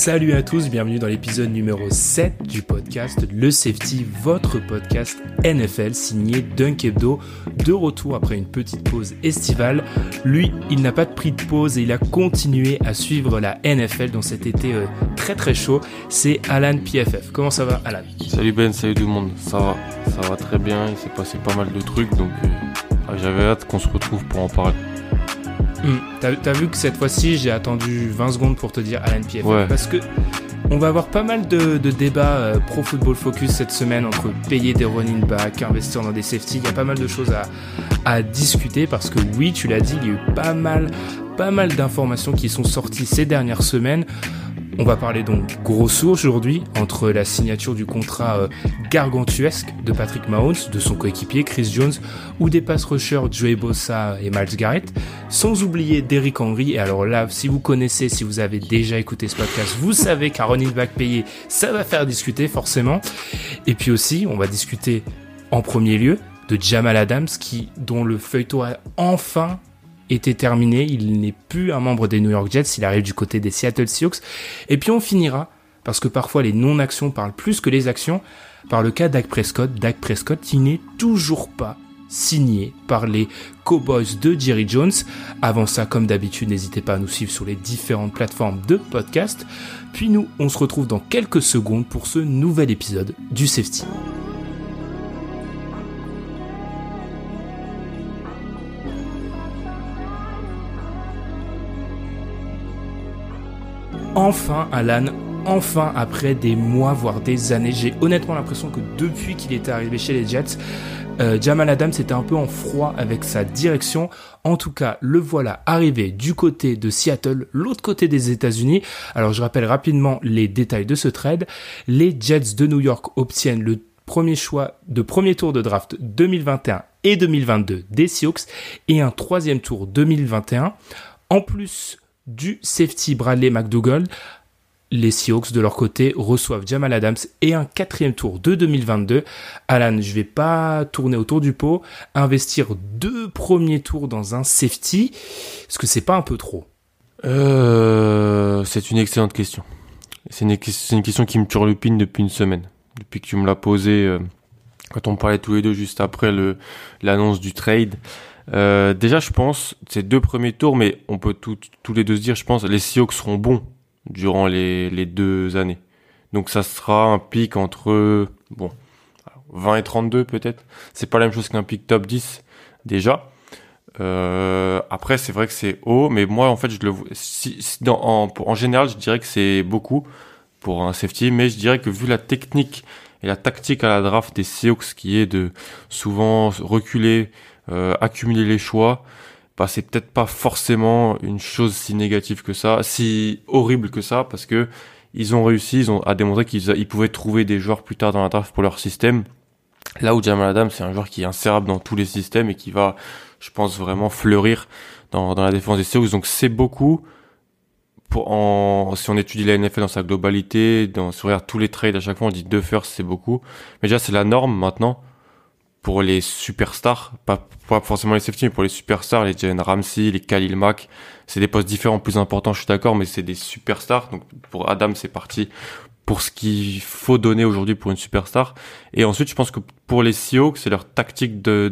Salut à tous, bienvenue dans l'épisode numéro 7 du podcast Le Safety, votre podcast NFL signé Dunk Hebdo, de retour après une petite pause estivale. Lui, il n'a pas de prix de pause et il a continué à suivre la NFL dans cet été euh, très très chaud. C'est Alan PFF. Comment ça va Alan? Salut Ben, salut tout le monde. Ça va, ça va très bien. Il s'est passé pas mal de trucs donc euh, j'avais hâte qu'on se retrouve pour en parler. Hmm. T'as vu que cette fois-ci, j'ai attendu 20 secondes pour te dire Alan PFF. Parce que on va avoir pas mal de, débats euh, pro football focus cette semaine entre payer des running backs, investir dans des safety. Il y a pas mal de choses à, à discuter parce que oui, tu l'as dit, il y a eu pas mal, pas mal d'informations qui sont sorties ces dernières semaines. On va parler donc grosso aujourd'hui entre la signature du contrat euh, gargantuesque de Patrick Mahomes, de son coéquipier Chris Jones, ou des pass rushers Joey Bossa et Miles Garrett, sans oublier Derrick Henry. Et alors là, si vous connaissez, si vous avez déjà écouté ce podcast, vous savez qu'un running payé, ça va faire discuter forcément. Et puis aussi, on va discuter en premier lieu de Jamal Adams, qui, dont le feuilleton a enfin était terminé. Il n'est plus un membre des New York Jets. Il arrive du côté des Seattle Seahawks. Et puis on finira, parce que parfois les non-actions parlent plus que les actions, par le cas Dak Prescott. Dak Prescott qui n'est toujours pas signé par les Cowboys de Jerry Jones. Avant ça, comme d'habitude, n'hésitez pas à nous suivre sur les différentes plateformes de podcast. Puis nous, on se retrouve dans quelques secondes pour ce nouvel épisode du Safety. Enfin Alan, enfin après des mois voire des années, j'ai honnêtement l'impression que depuis qu'il est arrivé chez les Jets, euh, Jamal Adams était un peu en froid avec sa direction. En tout cas, le voilà arrivé du côté de Seattle, l'autre côté des États-Unis. Alors je rappelle rapidement les détails de ce trade. Les Jets de New York obtiennent le premier choix de premier tour de draft 2021 et 2022 des Seahawks et un troisième tour 2021. En plus du safety Bradley McDougall. Les Seahawks de leur côté reçoivent Jamal Adams et un quatrième tour de 2022. Alan, je vais pas tourner autour du pot. Investir deux premiers tours dans un safety, est-ce que c'est pas un peu trop? Euh, C'est une excellente question. C'est une, question qui me turlupine depuis une semaine. Depuis que tu me l'as posée euh, quand on parlait tous les deux juste après l'annonce du trade. Euh, déjà, je pense, ces deux premiers tours, mais on peut tous les deux se dire, je pense, les Seahawks seront bons durant les, les deux années. Donc ça sera un pic entre, bon, 20 et 32 peut-être. C'est pas la même chose qu'un pic top 10 déjà. Euh, après, c'est vrai que c'est haut, mais moi, en fait, je le si, dans, en, en général, je dirais que c'est beaucoup pour un safety, mais je dirais que vu la technique et la tactique à la draft des Seahawks qui est de souvent reculer, euh, accumuler les choix, bah, c'est peut-être pas forcément une chose si négative que ça, si horrible que ça, parce que ils ont réussi, ils ont à démontrer qu'ils ils pouvaient trouver des joueurs plus tard dans la draft pour leur système. Là où Jamal Adams, c'est un joueur qui est insérable dans tous les systèmes et qui va, je pense, vraiment fleurir dans, la défense des Seahawks. Donc c'est beaucoup. Pour en, si on étudie la NFL dans sa globalité, dans, si on regarde tous les trades à chaque fois, on dit deux firsts, c'est beaucoup. Mais déjà, c'est la norme maintenant pour les superstars, pas, forcément les safety, mais pour les superstars, les Jalen Ramsey, les Khalil Mack, c'est des postes différents, plus importants, je suis d'accord, mais c'est des superstars. Donc pour Adam, c'est parti pour ce qu'il faut donner aujourd'hui pour une superstar. Et ensuite, je pense que pour les Seahawks, c'est leur tactique de,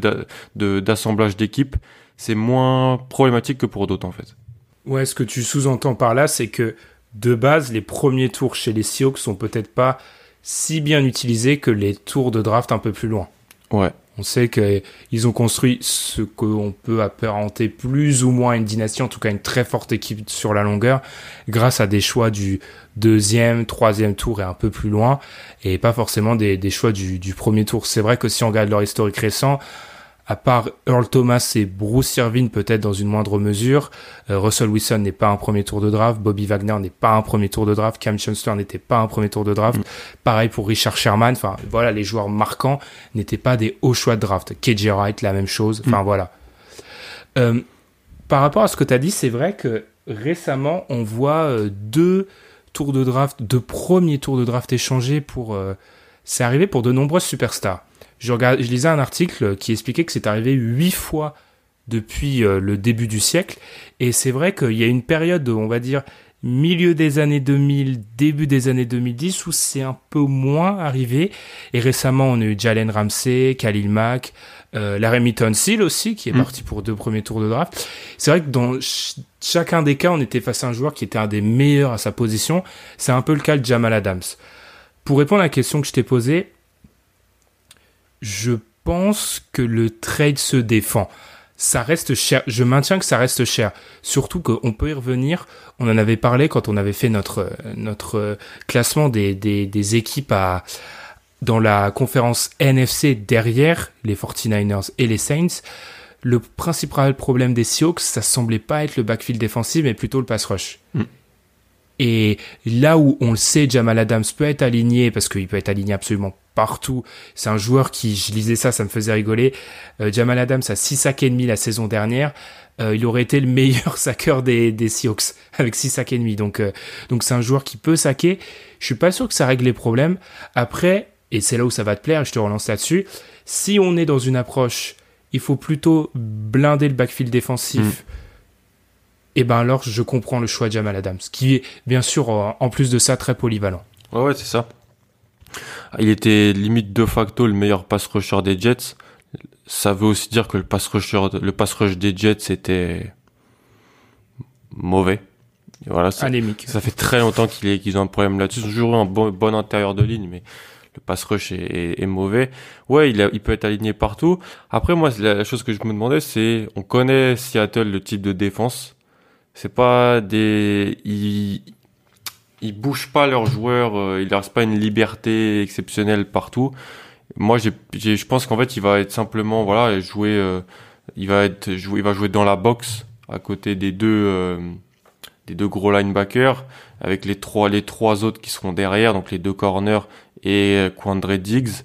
d'assemblage d'équipe, c'est moins problématique que pour d'autres en fait. Ouais, ce que tu sous-entends par là, c'est que de base, les premiers tours chez les Seahawks sont peut-être pas si bien utilisés que les tours de draft un peu plus loin. On sait qu'ils ont construit ce qu'on peut apparenter plus ou moins une dynastie, en tout cas une très forte équipe sur la longueur, grâce à des choix du deuxième, troisième tour et un peu plus loin, et pas forcément des, choix du premier tour. C'est vrai que si on regarde leur historique récent, à part Earl Thomas et Bruce Irvin peut-être dans une moindre mesure, euh, Russell Wilson n'est pas un premier tour de draft, Bobby Wagner n'est pas un premier tour de draft, Cam Chancellor n'était pas un premier tour de draft, mm. pareil pour Richard Sherman, enfin voilà, les joueurs marquants n'étaient pas des hauts choix de draft. KJ Wright, la même chose, enfin mm. voilà. Euh, par rapport à ce que tu as dit, c'est vrai que récemment, on voit euh, deux tours de draft, deux premiers tours de draft échangés pour... c'est arrivé pour de nombreuses superstars je, je lisais un article qui expliquait que c'est arrivé huit fois depuis euh, le début du siècle. Et c'est vrai qu'il y a une période, on va dire, milieu des années 2000, début des années 2010 où c'est un peu moins arrivé. Et récemment, on a eu Jalen Ramsey, Khalil Mack, euh, Laramie Seal aussi, qui est mm. parti pour deux premiers tours de draft. C'est vrai que dans chacun des cas, on était face à un joueur qui était un des meilleurs à sa position. C'est un peu le cas de Jamal Adams. Pour répondre à la question que je t'ai posée, je pense que le trade se défend ça reste cher. Je maintiens que ça reste cher. Surtout qu'on peut y revenir. On en avait parlé quand on avait fait notre, notre classement des, des, des équipes à, dans la conférence NFC derrière les 49ers et les Saints. Le principal problème des Seahawks, ça semblait pas être le backfield défensif, mais plutôt le pass rush. Mm. Et là où on le sait, Jamal Adams peut être aligné, parce qu'il peut être aligné absolument partout. C'est un joueur qui, je lisais ça, ça me faisait rigoler. Euh, Jamal Adams a 6 sacs et demi la saison dernière. Euh, il aurait été le meilleur saqueur des, des Seahawks avec 6 sacs et demi. Donc, euh, donc c'est un joueur qui peut saquer. Je suis pas sûr que ça règle les problèmes. Après, et c'est là où ça va te plaire, je te relance là-dessus. Si on est dans une approche, il faut plutôt blinder le backfield défensif. Mm et ben alors je comprends le choix de Jamal Adams, qui est bien sûr en plus de ça très polyvalent. Ouais, ouais, c'est ça. Il était limite de facto le meilleur pass rusher des Jets. Ça veut aussi dire que le pass rusher, le pass rush des Jets était mauvais. voilà, Anémique. Ça fait très longtemps qu'ils ont un problème là-dessus. Ils ont toujours eu un bon, intérieur de ligne, mais le pass rush est, mauvais. Ouais, il, il peut être aligné partout. Après, moi, la chose que je me demandais, c'est, on connaît Seattle, le type de défense. C'est pas des, ils, ils bougent pas leurs joueurs, euh, ils leur pas une liberté exceptionnelle partout. Moi, je pense qu'en fait, il va être simplement, voilà, jouer, euh, il va être, jouer, il va jouer dans la box à côté des deux, euh, des deux gros linebackers, avec les trois, les trois autres qui seront derrière, donc les deux corners et Quandre Diggs.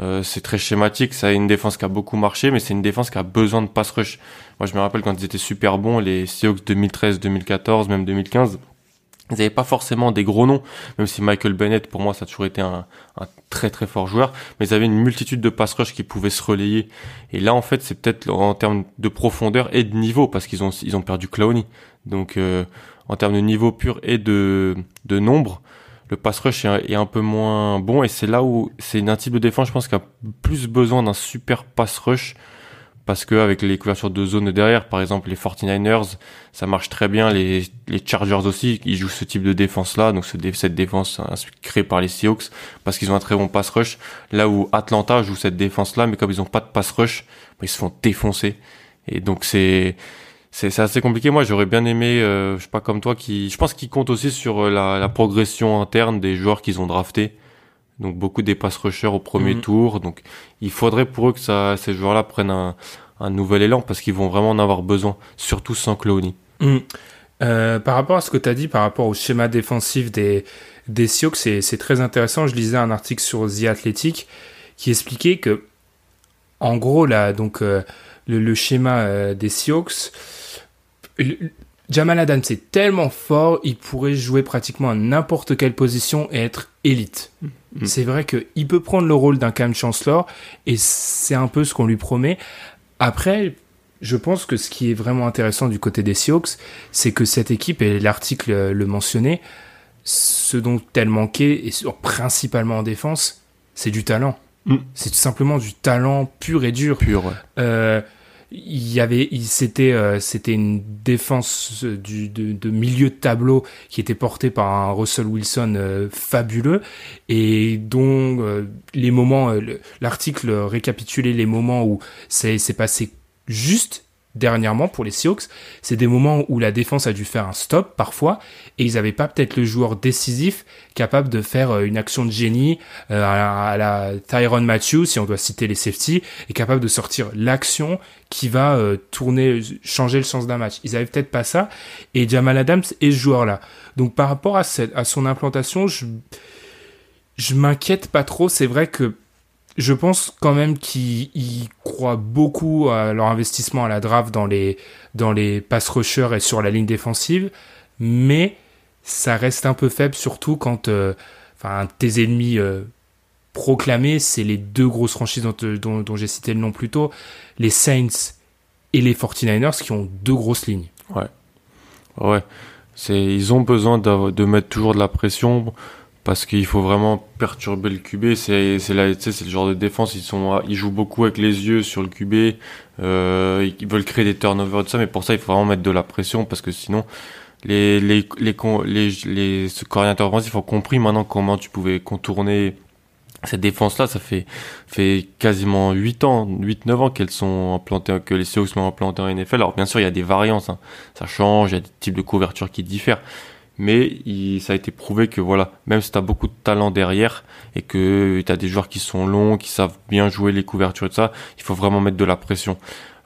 Euh, c'est très schématique, ça a une défense qui a beaucoup marché, mais c'est une défense qui a besoin de pass rush. Moi, je me rappelle quand ils étaient super bons, les Seahawks 2013, 2014, même 2015, ils n'avaient pas forcément des gros noms, même si Michael Bennett, pour moi, ça a toujours été un, un très très fort joueur, mais ils avaient une multitude de pass rush qui pouvaient se relayer. Et là, en fait, c'est peut-être en termes de profondeur et de niveau, parce qu'ils ont ils ont perdu Clowney. Donc, euh, en termes de niveau pur et de, de nombre, le pass rush est, un peu moins bon et c'est là où c'est un type de défense, je pense, qui a plus besoin d'un super pass rush parce que avec les couvertures de zone derrière, par exemple les 49ers, ça marche très bien, les, Chargers aussi, ils jouent ce type de défense là, donc cette défense créée par les Seahawks parce qu'ils ont un très bon pass rush, là où Atlanta joue cette défense là, mais comme ils ont pas de pass rush, bah, ils se font défoncer. Et donc c'est c'est assez compliqué. Moi, j'aurais bien aimé, euh, je sais pas comme toi, qui, je pense qu'ils comptent aussi sur euh, la, la, progression interne des joueurs qu'ils ont draftés. Donc beaucoup des pass rushers au premier mhm. tour. Donc il faudrait pour eux que ça, ces joueurs-là prennent un, un, nouvel élan parce qu'ils vont vraiment en avoir besoin, surtout sans Clowney. Mhm. Euh, par rapport à ce que tu as dit, par rapport au schéma défensif des, des Sioux, c'est très intéressant. Je lisais un article sur The Athletic qui expliquait que, en gros, là, donc, euh, le, le, schéma des Sioux, Jamal Adams est tellement fort, il pourrait jouer pratiquement à n'importe quelle position et être élite. Mm. C'est vrai qu'il peut prendre le rôle d'un Cam Chancellor et c'est un peu ce qu'on lui promet. Après, je pense que ce qui est vraiment intéressant du côté des Seahawks, c'est que cette équipe, et l'article le mentionnait, ce dont elle manquait, et principalement en défense, c'est du talent. Mm. C'est tout simplement du talent pur et dur. Pur. Euh, il y avait c'était euh, c'était une défense du, de, de, milieu de tableau qui était portée par un Russell Wilson euh, fabuleux et dont euh, les moments l'article récapitulait les moments où c'est passé juste dernièrement pour les Seahawks, c'est des moments où la défense a dû faire un stop parfois et ils n'avaient pas peut-être le joueur décisif capable de faire euh, une action de génie euh, à, la, Tyron Matthews, si on doit citer les safety, et capable de sortir l'action qui va euh, tourner, changer le sens d'un match. Ils avaient peut-être pas ça et Jamal Adams est ce joueur-là. Donc par rapport à, à son implantation, je m'inquiète pas trop. C'est vrai que je pense quand même qu'ils croient beaucoup à leur investissement à la draft dans les, dans les pass rushers et sur la ligne défensive, mais ça reste un peu faible, surtout quand euh, enfin, tes ennemis euh, proclamés, c'est les deux grosses franchises dont, dont, dont j'ai cité le nom plus tôt, les Saints et les 49ers qui ont deux grosses lignes. Ouais. Ouais. Ils ont besoin de, mettre toujours de la pression parce qu'il faut vraiment perturber le QB. C'est, c'est le genre de défense. Ils sont, ils jouent beaucoup avec les yeux sur le QB. Euh, ils veulent créer des turnovers et tout ça, mais pour ça, il faut vraiment mettre de la pression parce que sinon, les les les les, les, coordinateurs offensifs ont compris maintenant comment tu pouvais contourner cette défense là ça fait fait quasiment 8 ans 8 9 ans qu'elles sont implantées que les Seahawks sont implantées en NFL alors bien sûr il y a des variantes hein. ça change il y a des types de couverture qui diffèrent mais ça a été prouvé que voilà même si tu as beaucoup de talent derrière et que tu as des joueurs qui sont longs qui savent bien jouer les couvertures et tout ça il faut vraiment mettre de la pression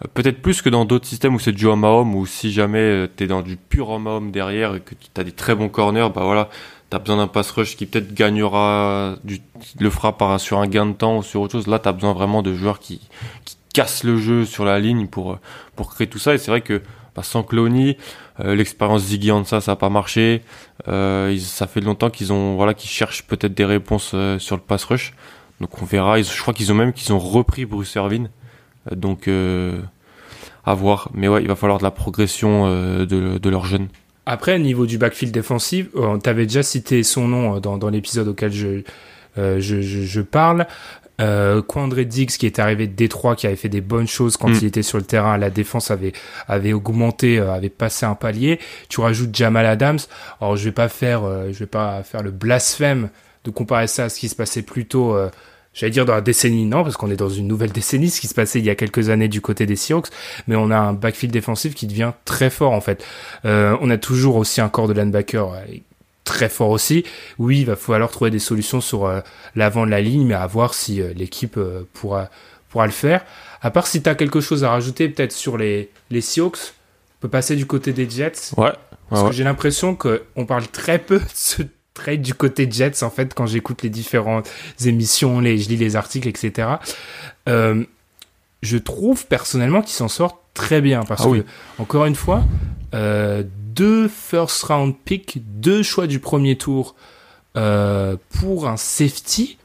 euh, peut-être plus que dans d'autres systèmes où c'est du homme à homme ou si jamais euh, tu es dans du pur homme à homme derrière et que tu as des très bons corners bah voilà t'as besoin d'un pass rush qui peut-être gagnera, du, le fera par, sur un gain de temps ou sur autre chose. Là, t'as besoin vraiment de joueurs qui, qui cassent le jeu sur la ligne pour, pour créer tout ça. Et c'est vrai que bah, sans Clony, euh, l'expérience Ziggy ça, ça a pas marché. Euh, ça fait longtemps qu'ils ont, voilà, qu'ils cherchent peut-être des réponses euh, sur le pass rush. Donc on verra. je crois qu'ils ont même qu'ils ont repris Bruce Irvin. Donc à voir. Mais ouais, il va falloir de la progression de, de leurs jeunes. Après, au niveau du backfield défensif, tu avais déjà cité son nom dans, l'épisode auquel je, je, parle. Euh, Quandre Diggs qui est arrivé de Détroit, qui avait fait des bonnes choses quand mm. il était sur le terrain, la défense avait avait augmenté, avait passé un palier. Tu rajoutes Jamal Adams. Alors je vais pas faire, je vais pas faire le blasphème de comparer ça à ce qui se passait plus tôt j'allais dire dans la décennie, non, parce qu'on est dans une nouvelle décennie, ce qui se passait il y a quelques années du côté des Seahawks, mais on a un backfield défensif qui devient très fort en fait. Euh, on a toujours aussi un corps de linebacker euh, très fort aussi. Oui, il va falloir trouver des solutions sur euh, l'avant de la ligne, mais à voir si l'équipe pourra pourra le faire. À part si tu as quelque chose à rajouter peut-être sur les les Seahawks, on peut passer du côté des Jets. Ouais. Parce que j'ai l'impression qu'on parle très peu de ce trade du côté Jets en fait quand j'écoute les différentes émissions, les, je lis les articles, etc. Euh, je trouve personnellement qu'ils s'en sortent très bien parce ah que encore une fois, euh, deux first round picks, deux choix du premier tour euh, pour un safety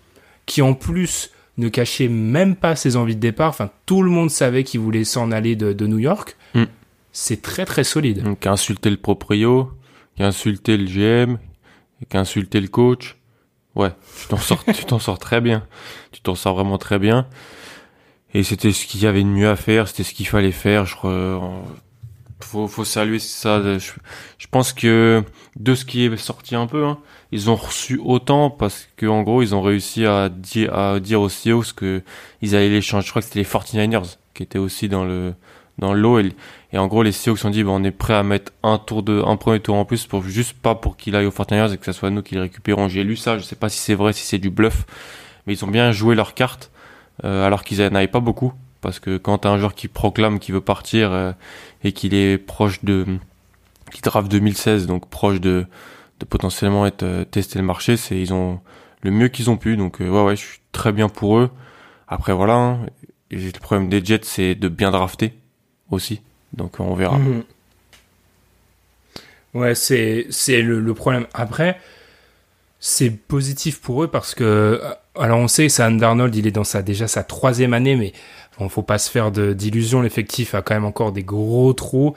qui en plus ne cachait même pas ses envies de départ. Enfin, tout le monde savait qu'il voulait s'en aller de, New York. Hmm. C'est très très solide. Donc, insulter le proprio, qui a insulté le GM, qu'insulter le coach. Ouais, tu t'en sors, tu t'en sors très bien. Tu t'en sors vraiment très bien. Et c'était ce qu'il y avait de mieux à faire, c'était ce qu'il fallait faire. Je faut, saluer ça. Je, pense que de ce qui est sorti un peu, hein, ils ont reçu autant parce que en gros ils ont réussi à dire, aux Seahawks que ils allaient les changer. Je crois que c'était les 49ers qui étaient aussi dans le dans l'eau et, et, en gros les CEO se sont dit on est prêt à mettre un tour de un premier tour en plus pour juste pas pour qu'il aille aux Fortiners et que ce soit nous qui le récupérons j'ai lu ça je sais pas si c'est vrai si c'est du bluff mais ils ont bien joué leur carte euh, alors qu'ils n'avaient pas beaucoup parce que quand t'as un joueur qui proclame qu'il veut partir euh, et qu'il est proche de qui draft 2016 donc proche de de potentiellement être euh, tester le marché c'est ils ont le mieux qu'ils ont pu donc ouais ouais je suis très bien pour eux après voilà hein, le problème des Jets c'est de bien drafter aussi. Donc on verra. Mhm. Ouais, c'est c'est le, problème. Après, c'est positif pour eux parce que alors on sait Sam Darnold, il est dans sa déjà sa troisième année, mais ne faut pas se faire d'illusions. L'effectif a quand même encore des gros trous.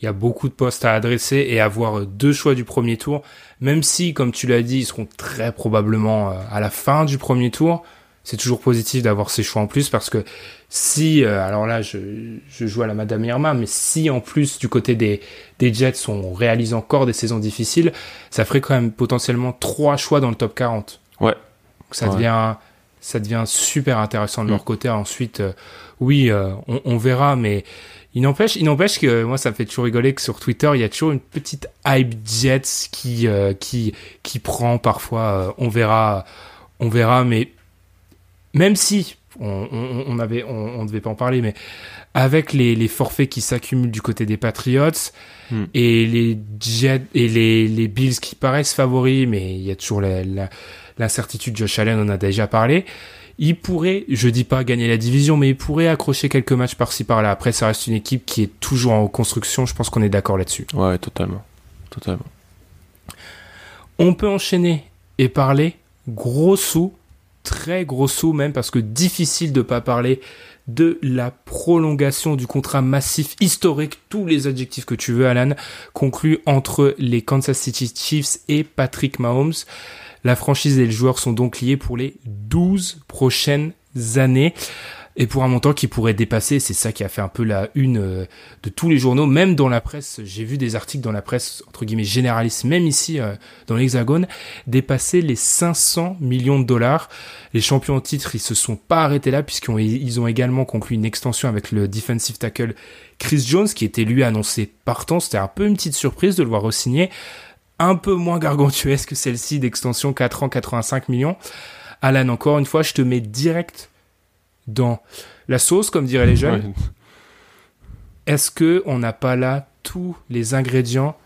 Il y a beaucoup de postes à adresser et avoir deux choix du premier tour, même si, comme tu l'as dit, ils seront très probablement euh, à la fin du premier tour c'est toujours positif d'avoir ces choix en plus parce que si, euh, alors là, je, je, joue à la Madame Irma, mais si en plus du côté des, des Jets, on réalise encore des saisons difficiles, ça ferait quand même potentiellement trois choix dans le top 40. Ouais. ça devient, ça devient super intéressant de leur mm. côté. Ensuite, euh, oui, euh, on, on, verra, mais il n'empêche, il n'empêche que moi, ça me fait toujours rigoler que sur Twitter, il y a toujours une petite hype Jets qui, qui, qui prend parfois. on verra, on verra, mais même si on, on, on avait, on, devait pas en parler, mais avec les, les forfaits qui s'accumulent du côté des Patriots hmm. et les Jets et les, les Bills qui paraissent favoris, mais il y a toujours l'incertitude. Josh Allen en a déjà parlé. Il pourrait, je dis pas gagner la division, mais il pourrait accrocher quelques matchs par-ci par-là. Après, ça reste une équipe qui est toujours en construction. Je pense qu'on est d'accord là-dessus. Ouais, totalement, totalement. On peut enchaîner et parler gros sous très gros sous même parce que difficile de pas parler de la prolongation du contrat massif historique, tous les adjectifs que tu veux, Alan, conclu entre les Kansas City Chiefs et Patrick Mahomes. La franchise et le joueur sont donc liés pour les 12 prochaines années et pour un montant qui pourrait dépasser, c'est ça qui a fait un peu la une euh, de tous les journaux, même dans la presse, j'ai vu des articles dans la presse, entre guillemets, généraliste, même ici euh, dans l'Hexagone, dépasser les 500 millions de dollars. Les champions en titre, ils se sont pas arrêtés là, puisqu'ils ont également conclu une extension avec le defensive tackle Chris Jones, qui était lui annoncé partant. C'était un peu une petite surprise de le voir re-signer. Un peu moins gargantuesque que celle-ci d'extension 4 ans, 85 millions. Alan, encore une fois, je te mets direct dans la sauce, comme diraient les jeunes. Est-ce que on n'a pas là tous les ingrédients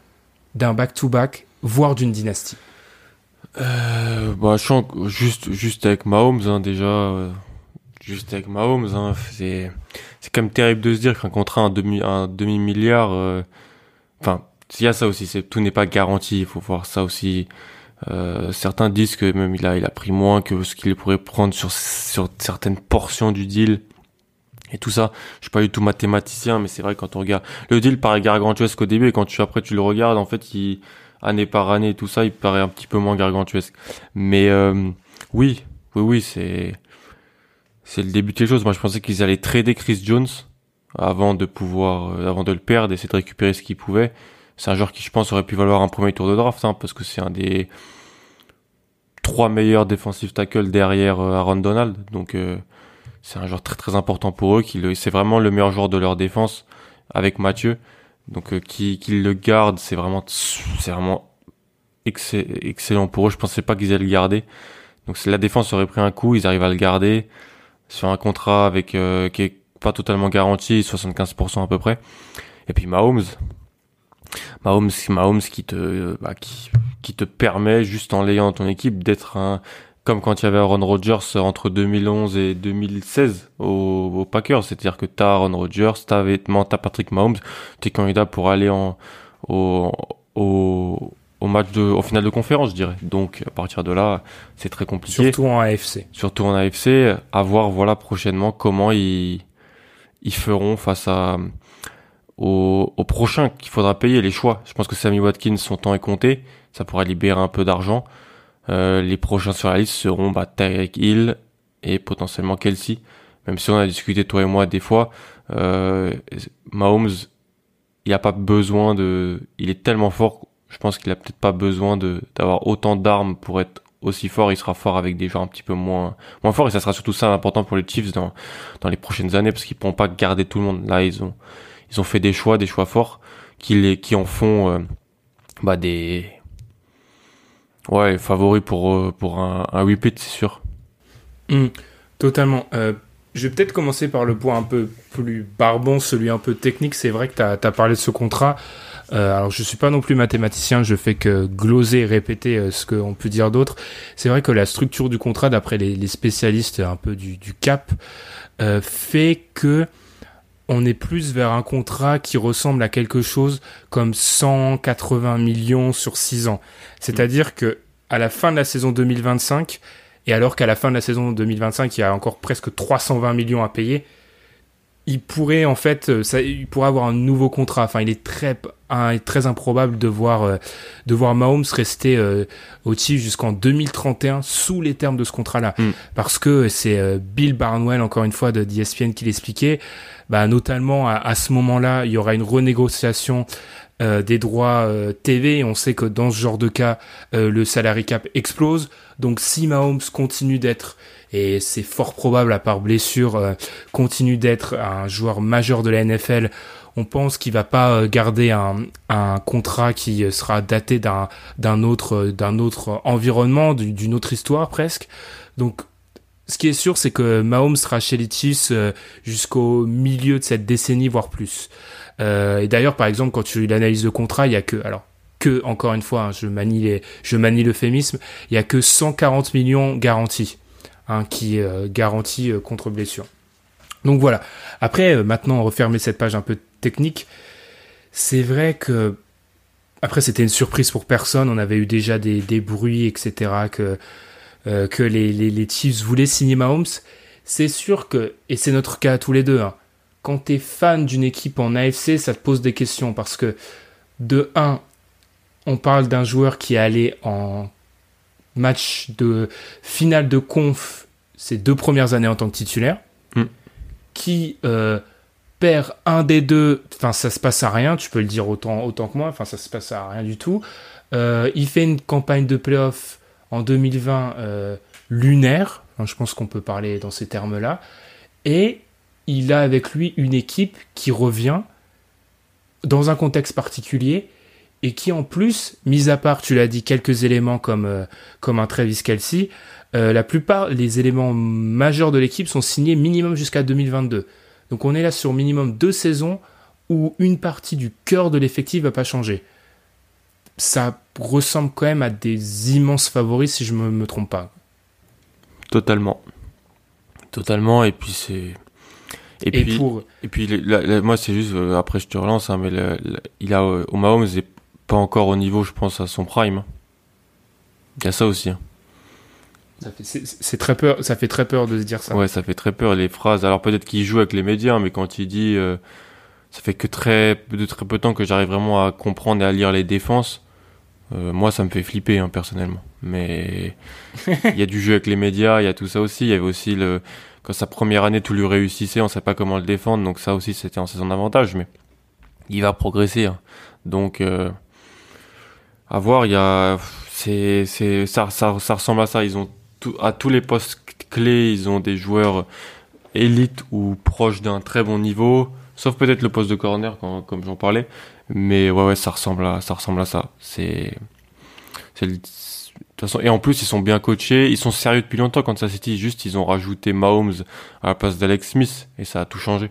d'un back-to-back, voire d'une dynastie? Euh, bah, je sens juste, juste avec Mahomes, hein, déjà, euh, juste avec Mahomes, hein, c'est, c'est quand même terrible de se dire qu'un contrat un demi, un demi milliard, euh, enfin, il y a ça aussi, c'est tout n'est pas garanti, il faut voir ça aussi. Euh, certains disent que même il a, il a pris moins que ce qu'il pourrait prendre sur, sur certaines portions du deal et tout ça. Je suis pas du tout mathématicien, mais c'est vrai quand on regarde le deal paraît gargantuesque au début et quand tu après tu le regardes, en fait, il, année par année tout ça, il paraît un petit peu moins gargantuesque. Mais euh, oui, oui, oui, c'est c'est le début de quelque chose. Moi, je pensais qu'ils allaient trader Chris Jones avant de pouvoir, euh, avant de le perdre, essayer de récupérer ce qu'ils pouvaient c'est un joueur qui, je pense, aurait pu valoir un premier tour de draft, hein, parce que c'est un des trois meilleurs défensifs tackles derrière euh, Aaron Donald. Donc, euh, c'est un joueur très très important pour eux. C'est vraiment le meilleur joueur de leur défense avec Mathieu. Donc, euh, qui, le garde, c'est vraiment, c'est vraiment excellent pour eux. Je pensais pas qu'ils allaient le garder. Donc, la défense aurait pris un coup, ils arrivent à le garder sur un contrat avec qui est pas totalement garanti, 75% à peu près. Et puis Mahomes, Mahomes, Mahomes qui te, bah, qui, qui te permet juste en l'ayant dans ton équipe d'être un, comme quand il y avait Aaron Rodgers entre 2011 et 2016 au, au Packers, c'est-à-dire que t'as Aaron Rodgers, t'as vêtement, t'as Patrick Mahomes, t'es candidat pour aller en, au, au, au match de, au final de conférence, je dirais. Donc, à partir de là, c'est très compliqué. Surtout en AFC. Surtout en AFC, à voir, voilà, prochainement comment ils, ils feront face à, au, au prochain qu'il faudra payer les choix. Je pense que Sammy Watkins, son temps est compté. Ça pourra libérer un peu d'argent. Euh, les prochains sur la liste seront bah, Tyreek Hill et potentiellement Kelsey. Même si on a discuté toi et moi des fois, euh, Mahomes, il a pas besoin de, il est tellement fort. Je pense qu'il a peut-être pas besoin de d'avoir autant d'armes pour être aussi fort. Il sera fort avec des gens un petit peu moins moins forts et ça sera surtout ça important pour les Chiefs dans dans les prochaines années parce qu'ils pourront pas garder tout le monde. Là, ils ont ils ont fait des choix, des choix forts, qui les, qui en font euh, bah des ouais favoris pour euh, pour un, un repeat, c'est sûr. Mmh, totalement. Euh, je vais peut-être commencer par le point un peu plus barbon, celui un peu technique. C'est vrai que tu as, parlé de ce contrat. Euh, alors je suis pas non plus mathématicien, je fais que gloser répéter euh, ce qu'on peut dire d'autre. C'est vrai que la structure du contrat, d'après les, les, spécialistes un peu du, du cap, euh, fait que on est plus vers un contrat qui ressemble à quelque chose comme 180 millions sur 6 ans. C'est-à-dire que à la fin de la saison 2025, et alors qu'à la fin de la saison 2025, il y a encore presque 320 millions à payer, il pourrait en fait, euh, ça, il pourrait avoir un nouveau contrat. Enfin, il est très, très improbable de voir, euh, de voir Mahomes rester euh, au Chiefs jusqu'en 2031 sous les termes de ce contrat-là, hmm. parce que c'est Bill Barnwell encore une fois de d'ESPN qui l'expliquait. Bah, notamment à, ce moment-là, il y aura une renégociation des droits TV. On sait que dans ce genre de cas, le salary cap explose. Donc, si Mahomes continue d'être et c'est fort probable, à part blessure, euh, continue d'être un joueur majeur de la NFL. On pense qu'il va pas euh, garder un, un contrat qui euh, sera daté d'un d'un autre d'un autre environnement, d'une autre histoire presque. Donc ce qui est sûr, c'est que Mahomes sera chez les Chiefs jusqu'au milieu de cette décennie, voire plus. Euh, et d'ailleurs, par exemple, quand tu l'analyses de contrat, il y a que, alors, que, encore une fois, hein, je manie les, je manie l'euphémisme, il y a que 140 millions garantis. Hein, qui euh, garantit euh, contre blessure. Donc voilà. Après, euh, maintenant, refermer cette page un peu technique. C'est vrai que après c'était une surprise pour personne. On avait eu déjà des, des bruits, etc. Que les, les, Chiefs voulaient signer Mahomes. c'est sûr que, et c'est notre cas tous les deux, hein, quand tu es fan d'une équipe en AFC, ça te pose des questions parce que, de 1, on parle d'un joueur qui est allé en match de finale de conf ces deux premières années en tant que titulaire, mm. qui euh, perd un des deux, enfin ça se passe à rien, tu peux le dire autant, autant que moi, enfin ça se passe à rien du tout. Euh, il fait une campagne de playoff en 2020 euh, lunaire, je pense qu'on peut parler dans ces termes-là, et il a avec lui une équipe qui revient dans un contexte particulier et qui en plus, mis à part, tu l'as dit, quelques éléments comme, euh, comme un Travis Kelsey, euh, la plupart, les éléments majeurs de l'équipe sont signés minimum jusqu'à 2022. Donc on est là sur minimum deux saisons où une partie du cœur de l'effectif va pas changer. Ça ressemble quand même à des immenses favoris si je me, me trompe pas. Totalement. Totalement, et puis c'est... Et, puis, pour... et puis moi c'est juste, euh, après je te relance, hein, mais il a, au Mahomes pas encore au niveau, je pense, à son prime. Il y a ça aussi. Hein. C'est très peur, ça fait très peur de se dire ça. Ouais, ça fait très peur les phrases. Alors peut-être qu'il joue avec les médias, mais quand il dit, euh, ça fait que très de très peu de temps que j'arrive vraiment à comprendre et à lire les défenses. Euh, moi, ça me fait flipper hein, personnellement. Mais il y a du jeu avec les médias, il y a tout ça aussi. Il y avait aussi le quand sa première année tout lui réussissait, on sait pas comment le défendre, donc ça aussi c'était en saison d'avantage. Mais il va progresser, hein. donc. Euh, à voir, il y a, c'est, c'est, ça, ça, ça ressemble à ça. Ils ont tout, à tous les postes clés, ils ont des joueurs élites ou proches d'un très bon niveau, sauf peut-être le poste de corner, quand, comme j'en parlais. Mais ouais, ouais, ça ressemble à, ça ressemble à ça. C'est, c'est, et en plus, ils sont bien coachés, ils sont sérieux depuis longtemps quand ça s'était juste, ils ont rajouté Mahomes à la place d'Alex Smith, et ça a tout changé.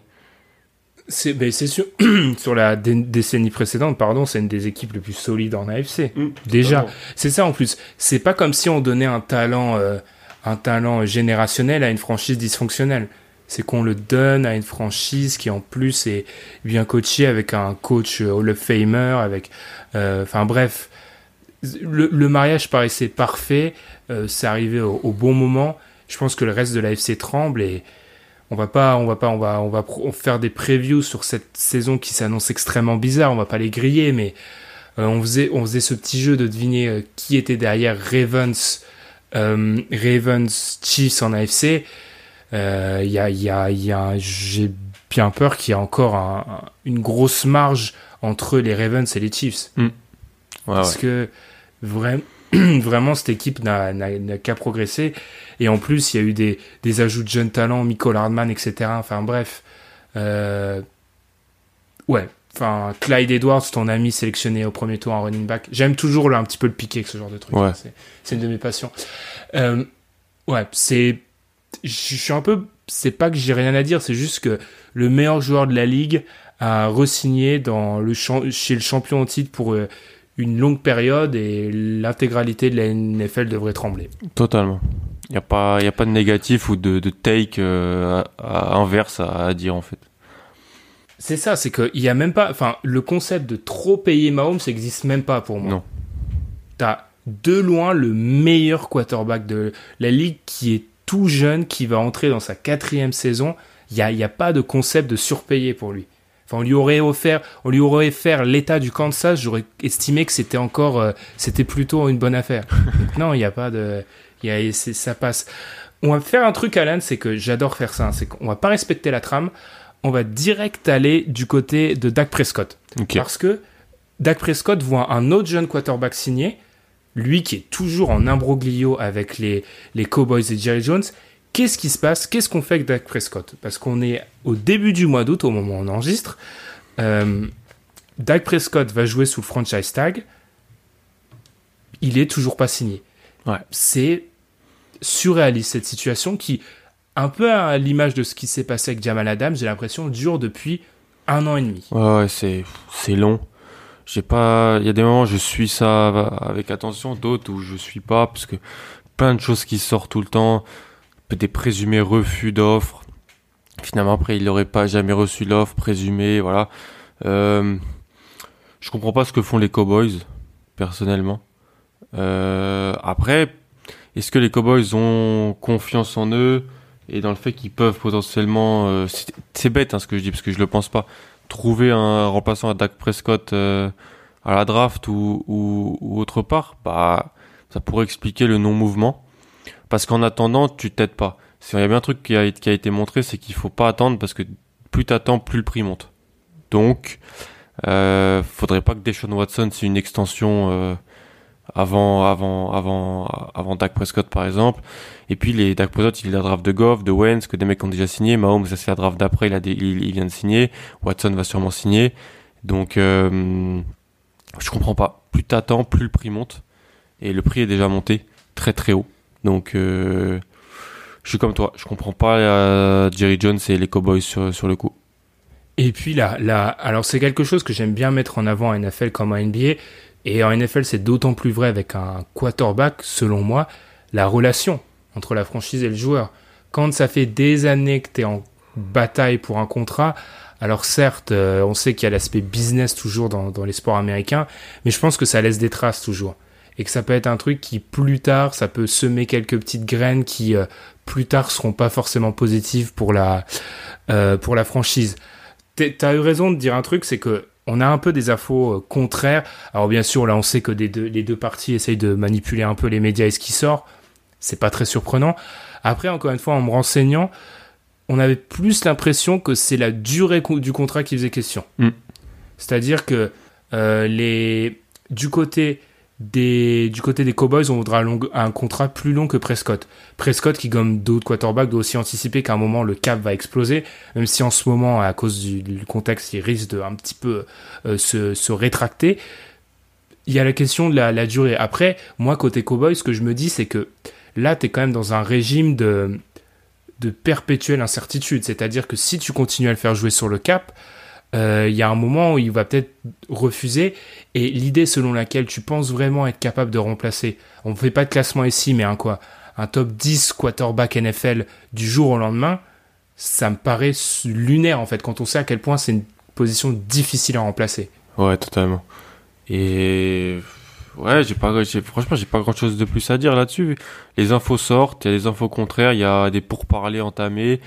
C'est ben sûr, sur la décennie précédente, pardon, c'est une des équipes les plus solides en AFC. Mm, Déjà, c'est ça en plus. C'est pas comme si on donnait un talent, euh, un talent générationnel à une franchise dysfonctionnelle. C'est qu'on le donne à une franchise qui en plus est bien coachée avec un coach Hall of Famer, avec, euh, enfin bref, le, le, mariage paraissait parfait. Euh, c'est arrivé au, au, bon moment. Je pense que le reste de l'AFC tremble et on va pas, on va pas, on va, on va faire des previews sur cette saison qui s'annonce extrêmement bizarre. On va pas les griller, mais euh, on faisait, on faisait ce petit jeu de deviner euh, qui était derrière Ravens, euh, Ravens Chiefs en AFC. Il y a, il y a, y a, j'ai bien peur qu'il y ait encore une grosse marge entre les Ravens et les Chiefs. Mm. Parce que vraiment, vraiment cette équipe n'a qu'à progresser. Et en plus, il y a eu des, des ajouts de jeunes talents, Michael Hardman, etc. Enfin bref. Euh, ouais. Enfin, Clyde Edwards, ton ami sélectionné au premier tour en running back. J'aime toujours là, un petit peu le piquer avec ce genre de truc. Ouais. C'est une de mes passions. Euh, ouais, c'est. Je suis un peu. C'est pas que j'ai rien à dire, c'est juste que le meilleur joueur de la ligue a re-signé dans le chez le champion en titre pour euh, une longue période et l'intégralité de la NFL devrait trembler. Totalement. Il n'y a, pas, y a pas de négatif ou de, de take euh, inverse à, dire en fait. C'est ça, c'est qu'il n'y a même pas. Enfin, le concept de trop payer Mahomes n'existe même pas pour moi. Non. T'as de loin le meilleur quarterback de la ligue qui est tout jeune, qui va entrer dans sa quatrième saison. Il n'y a, y a pas de concept de surpayer pour lui. Enfin, on lui aurait offert, on lui aurait offert l'état du Kansas, j'aurais estimé que c'était encore, euh, c'était plutôt une bonne affaire. non, il n'y a pas de, il y a, ça passe. On va faire un truc, Alan, c'est que j'adore faire ça. C'est qu'on va pas respecter la trame. On va direct aller du côté de Dak Prescott. Parce que Dak Prescott voit un autre jeune quarterback signé, lui qui est toujours en imbroglio avec les, les Cowboys et Jerry Jones. Qu'est-ce qui se passe Qu'est-ce qu'on fait avec Dak Prescott? Parce qu'on est au début du mois d'août, au moment où on enregistre. Euh, Dak Prescott va jouer sous le franchise tag. Il est toujours pas signé. Ouais. C'est surréaliste cette situation qui, un peu à l'image de ce qui s'est passé avec Jamal Adams, j'ai l'impression dure depuis un an et demi. Ouais, c'est c'est long. J'ai pas, il y a des moments où je suis ça avec attention, d'autres où je suis pas parce que plein de choses qui sortent tout le temps, des présumés refus d'offres. Finalement après il n'aurait pas jamais reçu l'offre présumée, voilà. Euh, je comprends pas ce que font les Cowboys personnellement. Euh, après, est-ce que les Cowboys ont confiance en eux et dans le fait qu'ils peuvent potentiellement, euh, c'est bête hein, ce que je dis parce que je le pense pas, trouver un remplaçant à Dak Prescott euh, à la draft ou, ou, autre part, bah ça pourrait expliquer le non-mouvement. Parce qu'en attendant, tu t'aides pas. Il y a bien un truc qui a, été montré, c'est qu'il faut pas attendre parce que plus t'attends, plus le prix monte. Donc, euh, faudrait pas que Deshaun Watson c'est une extension euh, avant avant avant avant Dak Prescott par exemple. Et puis les Dak Prescott, il a la draft de Goff, de Wentz que des mecs ont déjà signé. Mahomes c'est la draft d'après, il, il, vient de signer. Watson va sûrement signer. Donc euh, je comprends pas. Plus t'attends, plus le prix monte. Et le prix est déjà monté très très haut. Donc euh, je suis comme toi, je comprends pas euh, Jerry Jones et les Cowboys sur, sur le coup. Et puis là, là alors c'est quelque chose que j'aime bien mettre en avant en NFL comme en NBA. Et en NFL, c'est d'autant plus vrai avec un quarterback, selon moi, la relation entre la franchise et le joueur. Quand ça fait des années que tu es en bataille pour un contrat, alors certes, euh, on sait qu'il y a l'aspect business toujours dans, dans, les sports américains, mais je pense que ça laisse des traces toujours. Et que ça peut être un truc qui, plus tard, ça peut semer quelques petites graines qui, euh, plus tard, seront pas forcément positives pour la, euh, pour la franchise. T'as eu raison de dire un truc, c'est que on a un peu des infos euh, contraires. Alors bien sûr, là, on sait que les deux parties essayent de manipuler un peu les médias et ce qui sort. C'est pas très surprenant. Après, encore une fois, en me renseignant, on avait plus l'impression que c'est la durée du contrat qui faisait question. Mm. C'est-à-dire que euh, les du côté des, du côté des Cowboys, on voudra un, contrat plus long que Prescott. Prescott, qui comme d'autres quarterbacks, doit aussi anticiper qu'à un moment le cap va exploser, même si en ce moment, à cause du, contexte, il risque de un petit peu euh, se, rétracter. Il y a la question de la, la, durée. Après, moi, côté Cowboys, ce que je me dis, c'est que là, tu es quand même dans un régime de, de perpétuelle incertitude. C'est-à-dire que si tu continues à le faire jouer sur le cap, euh, il y a un moment où il va peut-être refuser. Et l'idée selon laquelle tu penses vraiment être capable de remplacer, on ne fait pas de classement ici, mais un quoi, un top 10 quarterback NFL du jour au lendemain, ça me paraît lunaire en fait, quand on sait à quel point c'est une position difficile à remplacer. Ouais, totalement. Et ouais, j'ai pas, franchement, j'ai pas grand chose de plus à dire là-dessus. Les infos sortent, il y a des infos contraires, il y a des pourparlers entamés.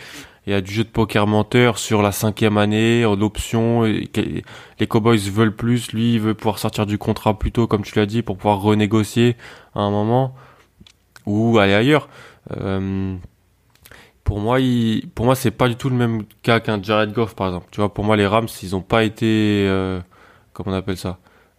Il y a du jeu de poker menteur sur la cinquième année, en option. Les Cowboys veulent plus. Lui, il veut pouvoir sortir du contrat plus tôt, comme tu l'as dit, pour pouvoir renégocier à un moment ou aller ailleurs. Euh, pour moi, il, pour moi, c'est pas du tout le même cas qu'un Jared Goff, par exemple. Tu vois, pour moi, les Rams, ils ont pas été, euh, comment on appelle ça,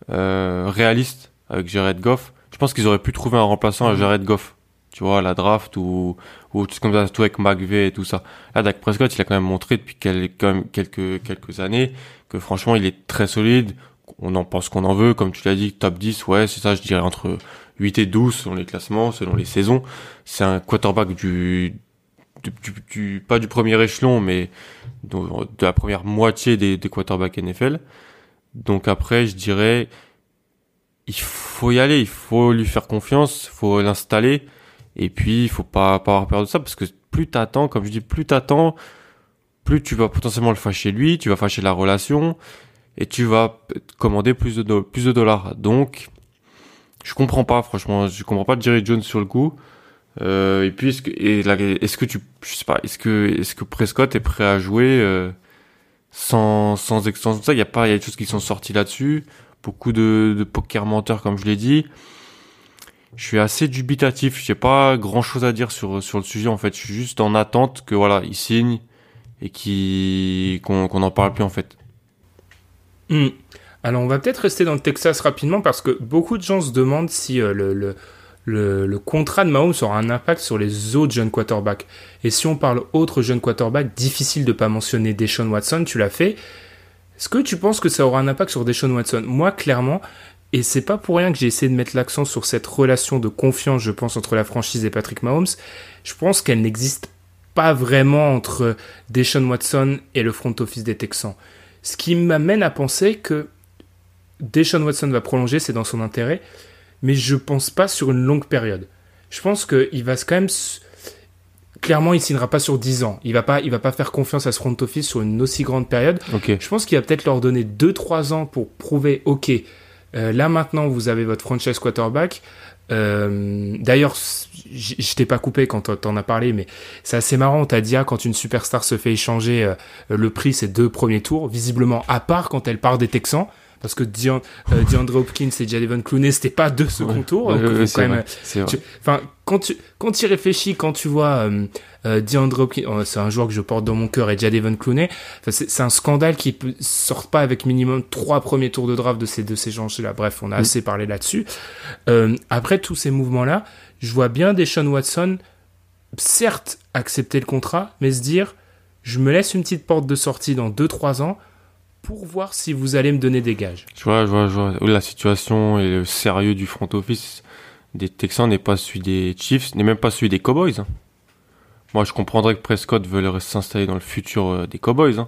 euh, réalistes avec Jared Goff. Je pense qu'ils auraient pu trouver un remplaçant à Jared Goff tu vois, la draft ou, ou tout comme ça, tout avec McVeigh et tout ça. Là, Dak Prescott, il a quand même montré depuis quelques, quelques, quelques années que franchement, il est très solide. On en pense qu'on en veut, comme tu l'as dit, top 10, ouais, c'est ça, je dirais entre 8 et 12 selon les classements, selon les saisons. C'est un quarterback du, du, du, pas du premier échelon, mais de, la première moitié des, des quarterbacks NFL. Donc après, je dirais, il faut y aller, il faut lui faire confiance, faut l'installer. Et puis, il faut pas, pas avoir peur de ça parce que plus t'attends, comme je dis, plus t'attends, plus tu vas potentiellement le fâcher lui, tu vas fâcher la relation et tu vas commander plus de, plus de dollars. Donc, je comprends pas, franchement, je comprends pas Jerry Jones sur le coup. Euh, et puis, est-ce que, est-ce que tu, je sais pas, est-ce que, est-ce que Prescott est prêt à jouer euh, sans, sans extension ça? Il y a pas, il y a des choses qui sont sorties là-dessus. Beaucoup de, de poker menteurs, comme je l'ai dit je suis assez dubitatif. J'ai pas grand chose à dire sur, sur le sujet, en fait. Je suis juste en attente que, voilà, il signe et qu'on qu'on en parle plus, en fait. Hmm. Alors, on va peut-être rester dans le Texas rapidement parce que beaucoup de gens se demandent si euh, le, le, le, le, contrat de Mahomes aura un impact sur les autres jeunes quarterbacks. Et si on parle autres jeunes quarterbacks, difficile de pas mentionner Deshaun Watson, tu l'as fait. Est-ce que tu penses que ça aura un impact sur Deshaun Watson? Moi, clairement, et c'est pas pour rien que j'ai essayé de mettre l'accent sur cette relation de confiance, je pense, entre la franchise et Patrick Mahomes. Je pense qu'elle n'existe pas vraiment entre Deshaun Watson et le front office des Texans. Ce qui m'amène à penser que Deshaun Watson va prolonger, c'est dans son intérêt, mais je pense pas sur une longue période. Je pense qu'il va quand même clairement, il signera pas sur 10 ans. Il va pas, il va pas faire confiance à ce front office sur une aussi grande période. Je pense qu'il va peut-être leur donner 2-3 ans pour prouver, ok, là maintenant, vous avez votre franchise quarterback. Euh, D'ailleurs, je t'ai pas coupé quand t'en as parlé, mais c'est assez marrant. T'as dit, ah, quand une superstar se fait échanger, euh, le prix, c'est deux premiers tours. Visiblement, à part quand elle part des Texans parce que Dion, euh, DeAndre Hopkins et Jalen Clooney c'était pas deux second tours enfin quand tu quand tu réfléchis quand tu vois euh, euh DeAndre Hopkins oh, c'est un joueur que je porte dans mon cœur et Jalen Clooney c'est un scandale qui ne sort pas avec minimum trois premiers tours de draft de ces de ces gens là bref on a mm. assez parlé là-dessus. Euh, après tous ces mouvements là je vois bien des Sean Watson certes accepter le contrat mais se dire je me laisse une petite porte de sortie dans 2-3 ans pour voir si vous allez me donner des gages. Je vois, je vois, je vois. La situation et le sérieux du front office des Texans n'est pas celui des Chiefs, n'est même pas celui des Cowboys. Hein. Moi, je comprendrais que Prescott veuille s'installer dans le futur euh, des Cowboys. Hein.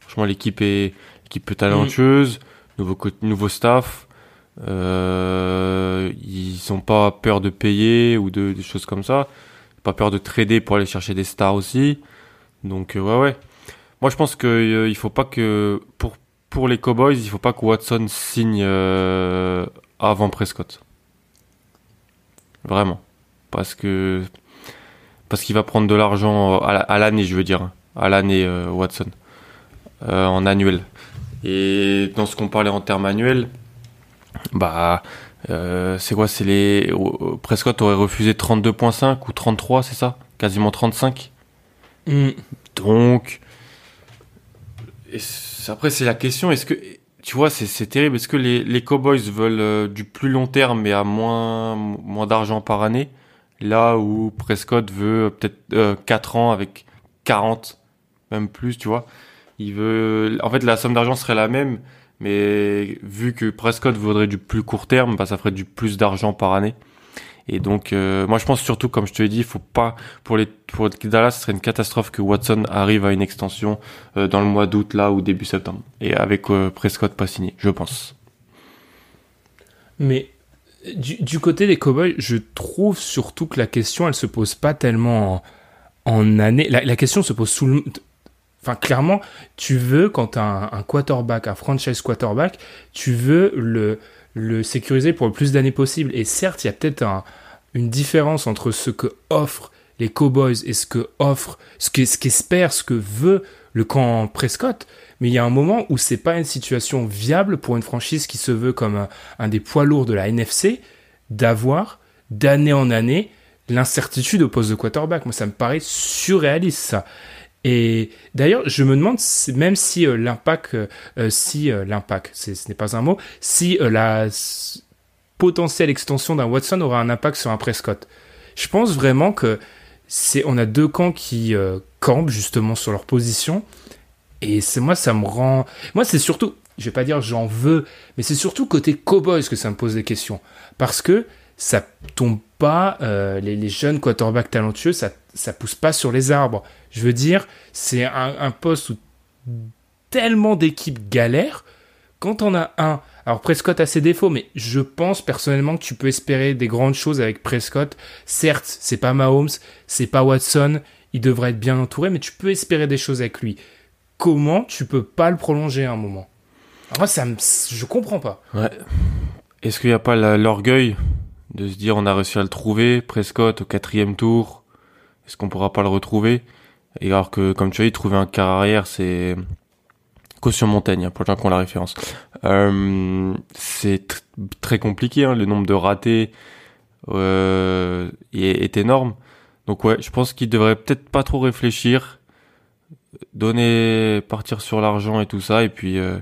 Franchement, l'équipe est, l'équipe est talentueuse, nouveau, nouveau staff. Euh, ils n'ont pas peur de payer ou de des choses comme ça. Pas peur de trader pour aller chercher des stars aussi. Donc, euh, ouais, ouais. Moi, je pense qu'il euh, il faut pas que pour pour les Cowboys, il faut pas que Watson signe euh, avant Prescott. Vraiment, parce que parce qu'il va prendre de l'argent à l'année, je veux dire, à l'année euh, Watson en annuel. Et dans ce qu'on parlait en termes annuels, bah c'est quoi C'est les Prescott aurait refusé 32.5 ou 33, c'est ça? Quasiment 35. Mm. Donc après, c'est la question, est-ce que, tu vois, c'est terrible, est-ce que les, les Cowboys veulent euh, du plus long terme mais à moins, moins d'argent par année, là où Prescott veut euh, peut-être euh, 4 ans avec 40, même plus, tu vois. Il veut, en fait, la somme d'argent serait la même, mais vu que Prescott voudrait du plus court terme, bah, ça ferait du plus d'argent par année. Et donc, euh, moi, je pense surtout, comme je te l'ai dit, il faut pas pour les Dallas, ce serait une catastrophe que Watson arrive à une extension euh, dans le mois d'août là ou début septembre, et avec euh, Prescott pas signé, je pense. Mais du, côté des Cowboys, je trouve surtout que la question, elle se pose pas tellement en, année. La, question se pose sous le, Enfin, clairement, tu veux, quand as un, quarterback, un franchise quarterback, tu veux le, le sécuriser pour le plus d'années possible. Et certes, il y a peut-être une différence entre ce que offrent les Cowboys et ce que offre, ce qu'espère, ce, que veut le camp Prescott. Mais il y a un moment où c'est pas une situation viable pour une franchise qui se veut comme un, des poids lourds de la NFC d'avoir d'année en année l'incertitude au poste de quarterback. Moi, ça me paraît surréaliste, ça. Et d'ailleurs, je me demande même si euh, l'impact, euh, euh, si l'impact, ce n'est pas un mot, si la potentielle extension d'un Watson aura un impact sur un Prescott. Je pense vraiment que c'est, on a deux camps qui campent justement sur leur position. Et moi, ça me rend, moi, c'est surtout, je vais pas dire j'en veux, mais c'est surtout côté Cowboys que ça me pose des questions. Parce que ça tombe pas, les, jeunes quarterbacks talentueux, ça, ça pousse pas sur les arbres. Je veux dire, c'est un, poste où tellement d'équipes galèrent. Quand on a un, alors Prescott a ses défauts, mais je pense personnellement que tu peux espérer des grandes choses avec Prescott. Certes, c'est pas Mahomes, c'est pas Watson, il devrait être bien entouré, mais tu peux espérer des choses avec lui. Comment tu peux pas le prolonger à un moment? Moi, ça me, je comprends pas. Ouais. Est-ce qu'il n'y a pas l'orgueil? De se dire on a réussi à le trouver, Prescott au quatrième tour, est-ce qu'on pourra pas le retrouver? Et alors que, comme tu as dit, trouver un quart arrière, c'est caution montagne, hein, pour les gens qui la référence. Euh, c'est très compliqué, hein, le nombre de ratés euh, est, énorme. Donc ouais, je pense qu'il devrait peut-être pas trop réfléchir, donner, partir sur l'argent et tout ça, et puis euh,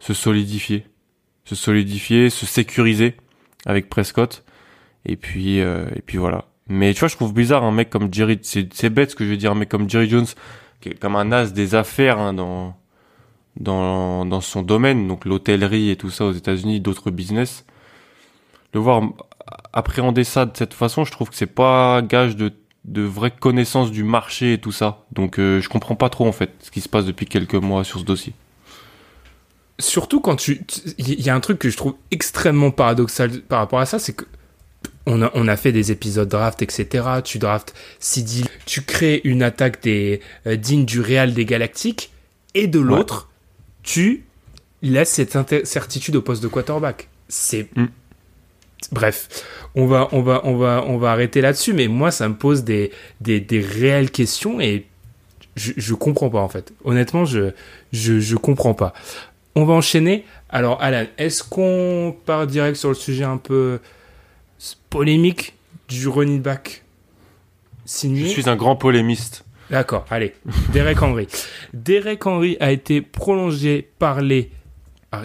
se solidifier, se solidifier, se sécuriser avec Prescott, et puis euh, et puis voilà. Mais tu vois, je trouve bizarre un mec comme Jerry, c'est bête ce que je veux dire, un mec comme Jerry Jones, qui est comme un as des affaires hein, dans, dans, dans son domaine, donc l'hôtellerie et tout ça aux États-Unis, d'autres business. Le voir appréhender ça de cette façon, je trouve que c'est pas gage de, de vraie connaissance du marché et tout ça. Donc euh, je comprends pas trop en fait ce qui se passe depuis quelques mois sur ce dossier. Surtout quand tu, il y a un truc que je trouve extrêmement paradoxal par rapport à ça, c'est que on a, on a fait des épisodes draft, etc. Tu drafts CD, tu crées une attaque des euh, dignes du Real des Galactiques, et de l'autre, tu laisses cette incertitude au poste de quarterback. c'est mm. bref, on va on va on va on va arrêter là-dessus mais moi ça me pose des des, des réelles questions et je, je comprends pas en fait. Honnêtement, je je je comprends pas. On va enchaîner. Alors Alan, est-ce qu'on part direct sur le sujet un peu polémique du running back signé Je suis un grand polémiste. D'accord, allez. Derek Henry. Derek Henry a été prolongé par les ah,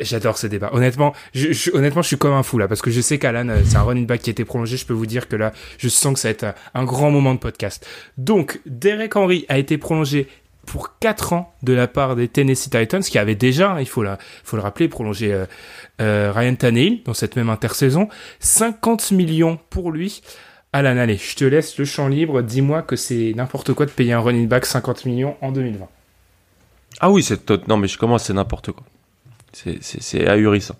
J'adore ce débat. Honnêtement, je, honnêtement, je suis comme un fou là parce que je sais qu'Alan, euh, c'est un running back qui a été prolongé. Je peux vous dire que là, je sens que ça va être un grand moment de podcast. Donc, Derek Henry a été prolongé pour 4 ans de la part des Tennessee Titans, qui avaient déjà, il faut, le rappeler, prolongé euh, euh, Ryan Tannehill dans cette même intersaison. 50 millions pour lui. Alan, allez, je te laisse le champ libre. Dis-moi que c'est n'importe quoi de payer un running back 50 millions en 2020. Ah oui, c'est non mais je commence c'est n'importe quoi. C'est ahurissant.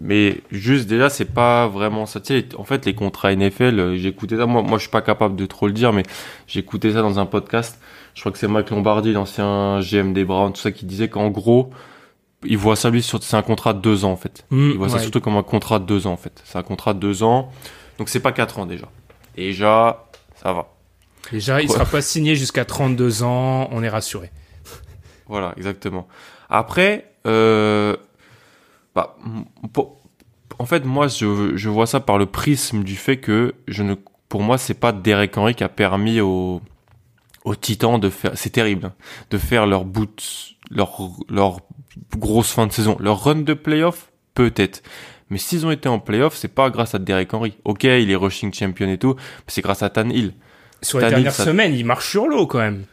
Mais juste déjà, c'est pas vraiment ça. En fait, les contrats NFL, euh, j'écoutais ça. Moi, moi, je suis pas capable de trop le dire, mais j'écoutais ça dans un podcast. Je crois que c'est Mike Lombardi, l'ancien GM des Browns, tout ça, qui disait qu'en gros, il voit ça lui sur c'est un contrat de deux ans en fait. Mmh, il voit ça surtout comme un contrat de deux ans en fait. C'est un contrat de deux ans, donc c'est pas quatre ans déjà. Déjà, ça va. Déjà, il sera pas signé jusqu'à 32 ans, on est rassuré. Voilà, exactement. Après, euh, bah, en fait, moi, je, je, vois ça par le prisme du fait que je ne, pour moi, c'est pas Derek Henry qui a permis aux, aux Titans de faire, c'est terrible, hein, de faire leur boot, leur, leur grosse fin de saison, leur run de playoff, peut-être. Mais s'ils ont été en playoff, c'est pas grâce à Derek Henry. Ok, il est rushing champion et tout, c'est grâce à Tan Hill. Sur les dernières semaines, il marche sur l'eau quand même.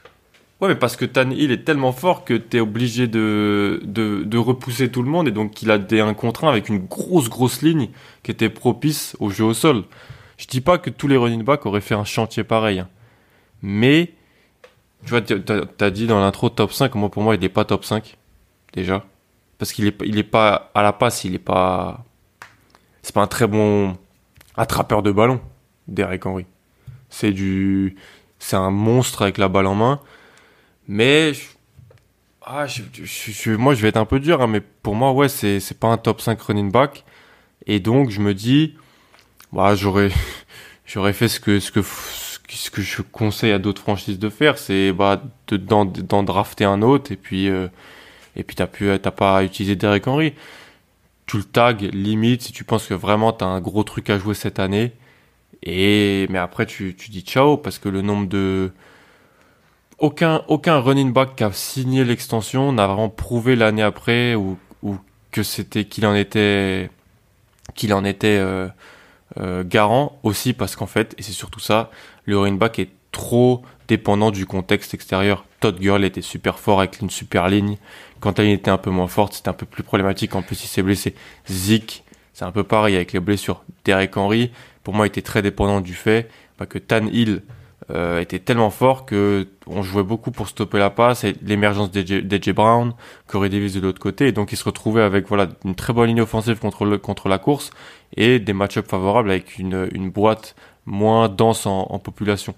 Ouais, mais parce que Tan Hill est tellement fort que t'es obligé de, de, de, repousser tout le monde et donc il a des un contre un avec une grosse grosse ligne qui était propice au jeu au sol. Je dis pas que tous les running backs auraient fait un chantier pareil, hein. mais tu vois, t'as as dit dans l'intro top 5, moi pour moi il est pas top 5 déjà parce qu'il est il est pas à la passe, il est pas c'est pas un très bon attrapeur de ballon, Derek Henry. C'est du c'est un monstre avec la balle en main mais ah, moi, je vais être un peu dur, hein, mais pour moi, ouais, c'est pas un top 5 running back. Et donc, je me dis, bah, j'aurais fait ce que ce que je conseille à d'autres franchises de faire, c'est bah d'en drafter un autre et puis euh, et puis t'as pu t'as pas utilisé Derek Henry. Tu le tag limite si tu penses que vraiment t'as un gros truc à jouer cette année. Et mais après tu tu dis ciao parce que le nombre de aucun, aucun running back qui a signé l'extension n'a vraiment prouvé l'année après ou, ou que c'était qu'il en était qu'il en était euh, euh, garant aussi parce qu'en fait et c'est surtout ça le running back est trop dépendant du contexte extérieur. Todd Gurley était super fort avec une super ligne. Quand elle était un peu moins forte c'était un peu plus problématique. En plus il s'est blessé. Zeke c'est un peu pareil avec les blessures. Derek Henry pour moi était très dépendant du fait bah, que Tan Hill euh, était tellement fort que on jouait beaucoup pour stopper la passe et l'émergence d'AJ Brown, Corey Davis de l'autre côté. Et donc il se retrouvait avec voilà une très bonne ligne offensive contre la course et des match-ups favorables avec une boîte moins dense en, population.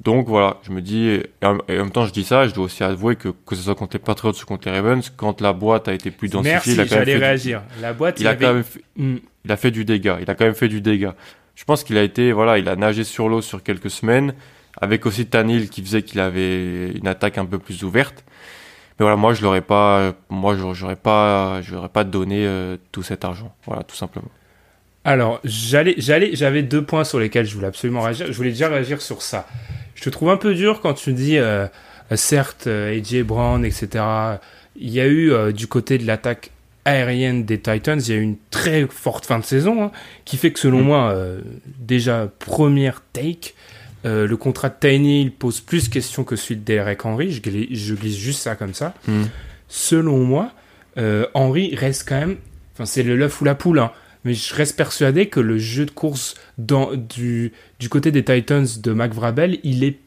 Donc voilà, je me dis, et en, même temps je dis ça, je dois aussi avouer que que ce soit contre les Patriots ou contre les Ravens, quand la boîte a été plus densifiée, il a quand même fait réagir. la boîte, il, a quand même fait, hmm. il a fait du dégât. Il a quand même fait du dégât. Je pense qu'il a été, voilà, il a nagé sur l'eau sur quelques semaines avec aussi Tanil qui faisait qu'il avait une attaque un peu plus ouverte. Mais voilà, moi je l'aurais pas, moi j'aurais pas, j'aurais pas donné euh, tout cet argent. Voilà, tout simplement. Alors, j'allais, j'allais, j'avais deux points sur lesquels je voulais absolument réagir. Je voulais déjà réagir sur ça. Je te trouve un peu dur quand tu dis, euh, certes, euh, AJ Brown, etc. Il y a eu du côté de l'attaque aérienne des Titans, il y a eu une très forte fin de saison hein, qui fait que selon mm. moi, déjà première take, euh, le contrat de Tiny il pose plus de questions que celui de Derek Henry. Je glisse, juste ça comme ça. Hmm. Selon moi, euh, Henry reste quand même. Enfin, c'est le l'œuf ou la poule. Hein, mais je reste persuadé que le jeu de course du, du côté des Titans de McVrabel, il est.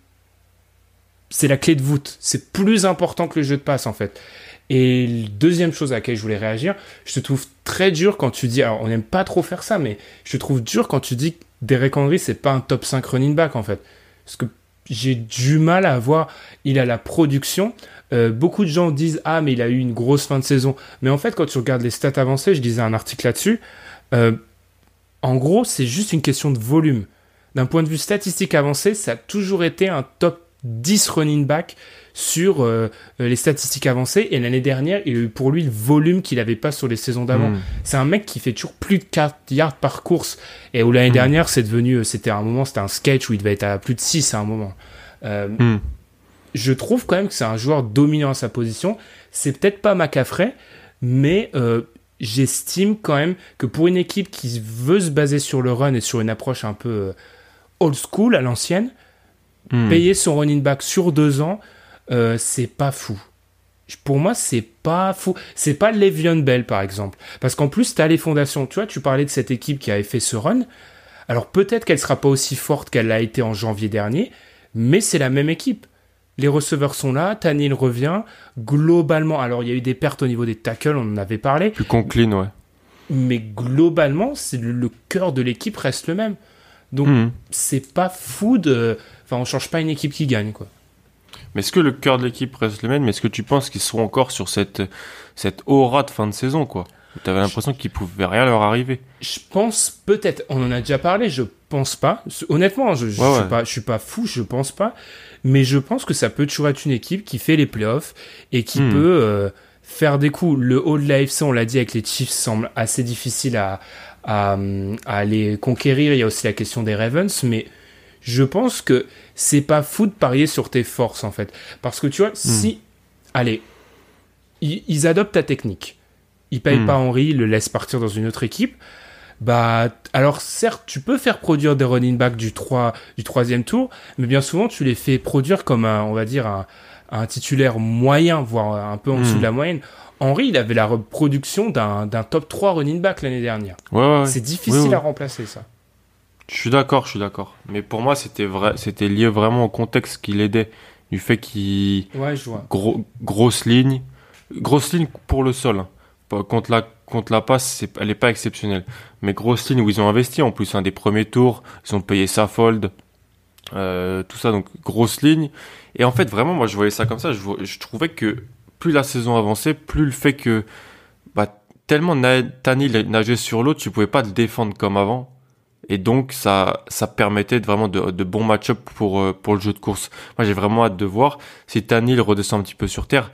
C'est la clé de voûte. C'est plus important que le jeu de passe, en fait. Et deuxième chose à laquelle je voulais réagir, je te trouve très dur quand tu dis, alors on n'aime pas trop faire ça, mais je te trouve dur quand tu dis Derek Henry, c'est pas un top 5 running back en fait. Parce que j'ai du mal à voir. Il a la production. Euh, beaucoup de gens disent ah mais il a eu une grosse fin de saison. Mais en fait quand tu regardes les stats avancées, je disais un article là-dessus. Euh, en gros c'est juste une question de volume. D'un point de vue statistique avancé, ça a toujours été un top 10 running back sur euh, les statistiques avancées. Et l'année dernière, il a eu pour lui le volume qu'il n'avait pas sur les saisons d'avant. Hmm. C'est un mec qui fait toujours plus de 4 yards par course. Et où l'année hmm. dernière, c'est devenu, c'était un moment, c'était un sketch où il devait être à plus de 6 à un moment. Hmm je trouve quand même que c'est un joueur dominant à sa position. C'est peut-être pas McCaffrey, mais euh, j'estime quand même que pour une équipe qui veut se baser sur le run et sur une approche un peu euh, old school à l'ancienne, hmm. payer son running back sur deux ans, euh, c'est pas fou. Pour moi, c'est pas fou. C'est pas Le'Veon Bell, par exemple. Parce qu'en plus, tu as les fondations. Tu vois, tu parlais de cette équipe qui avait fait ce run. Alors peut-être qu'elle sera pas aussi forte qu'elle l'a été en janvier dernier, mais c'est la même équipe. Les receveurs sont là, Tanil revient. Globalement, alors il y a eu des pertes au niveau des tackles, on en avait parlé. Plus concline, ouais. Mais globalement, c'est le, cœur de l'équipe reste le même. Donc mhm. c'est pas fou de. Enfin, on change pas une équipe qui gagne, quoi. Mais est-ce que le cœur de l'équipe reste le même? Mais est-ce que tu penses qu'ils seront encore sur cette, cette aura de fin de saison, quoi? Tu avais l'impression qu'il pouvait rien leur arriver. Je pense peut-être. On en a déjà parlé. Je pense pas. Honnêtement, je, je, suis pas, je suis pas fou. Je pense pas mais je pense que ça peut toujours être une équipe qui fait les playoffs et qui hmm. peut euh, faire des coups. Le haut de l'AFC, on l'a dit avec les Chiefs, semble assez difficile à, à, à, les conquérir. Il y a aussi la question des Ravens, mais je pense que c'est pas fou de parier sur tes forces en fait. Parce que tu vois, hmm. si, allez, ils, adoptent ta technique, ils payent hmm. pas Henry, ils le laissent partir dans une autre équipe bah alors certes tu peux faire produire des running backs du 3 du troisième tour mais bien souvent tu les fais produire comme un on va dire un, un titulaire moyen voire un peu en dessous de hmm. la moyenne. Henry il avait la reproduction d'un top 3 running back l'année dernière. Ouais, c'est difficile à remplacer ça. Je suis d'accord je suis d'accord. Mais pour moi c'était vrai c'était lié vraiment au contexte qui l'aidait du fait qu'il ouais je vois. gros grosse ligne grosse ligne pour le sol hein. contre la contre la passe, elle n'est pas exceptionnelle. Mais grosse ligne où ils ont investi en plus, un des premiers tours, ils ont payé Saffold, euh, tout ça, donc grosse ligne. Et en fait, vraiment, moi, je voyais ça comme ça. Je, trouvais que plus la saison avançait, plus le fait que bah, tellement Tanil nageait sur l'eau, tu pouvais pas te défendre comme avant. Et donc, ça, ça permettait vraiment de, de bons match-up pour, euh, pour le jeu de course. Moi, j'ai vraiment hâte de voir si Tanil redescend un petit peu sur terre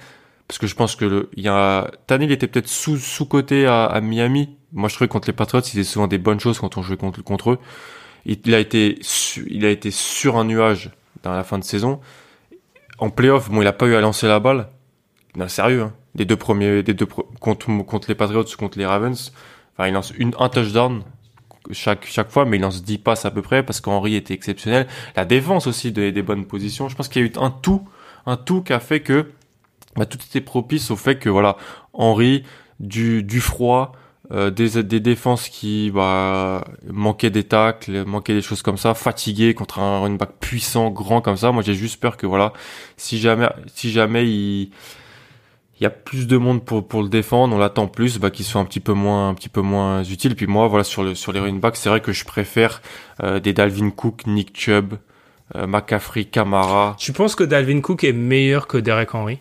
parce que je pense que le, il y a Tannehill était peut-être sous sous côté à, à, Miami. Moi, je trouvais contre les Patriots, il souvent des bonnes choses quand on jouait contre contre eux. Il, a été il a été sur un nuage dans la fin de saison. En playoff, bon, il a pas eu à lancer la balle. Non, sérieux, hein. Les deux premiers, des deux contre contre les Patriots, contre les Ravens. Enfin, il lance une un touchdown chaque chaque fois, mais il lance 10 passes à peu près parce qu'Henri était exceptionnel. La défense aussi des, des bonnes positions. Je pense qu'il y a eu un tout, un tout qui a fait que bah, tout était propice au fait que voilà, Henri, du, du froid, euh, des, des défenses qui bah, manquaient des tacles, manquaient des choses comme ça, fatigué contre un running back puissant, grand comme ça. Moi, j'ai juste peur que voilà, si jamais, si jamais il, il y a plus de monde pour pour le défendre, on l'attend plus, bah qu'il soit un petit peu moins un petit peu moins utile. Puis moi, voilà sur le sur les running backs, c'est vrai que je préfère euh, des Dalvin Cook, Nick Chubb, euh, McCaffrey, Camara. Tu penses que Dalvin Cook est meilleur que Derek Henry?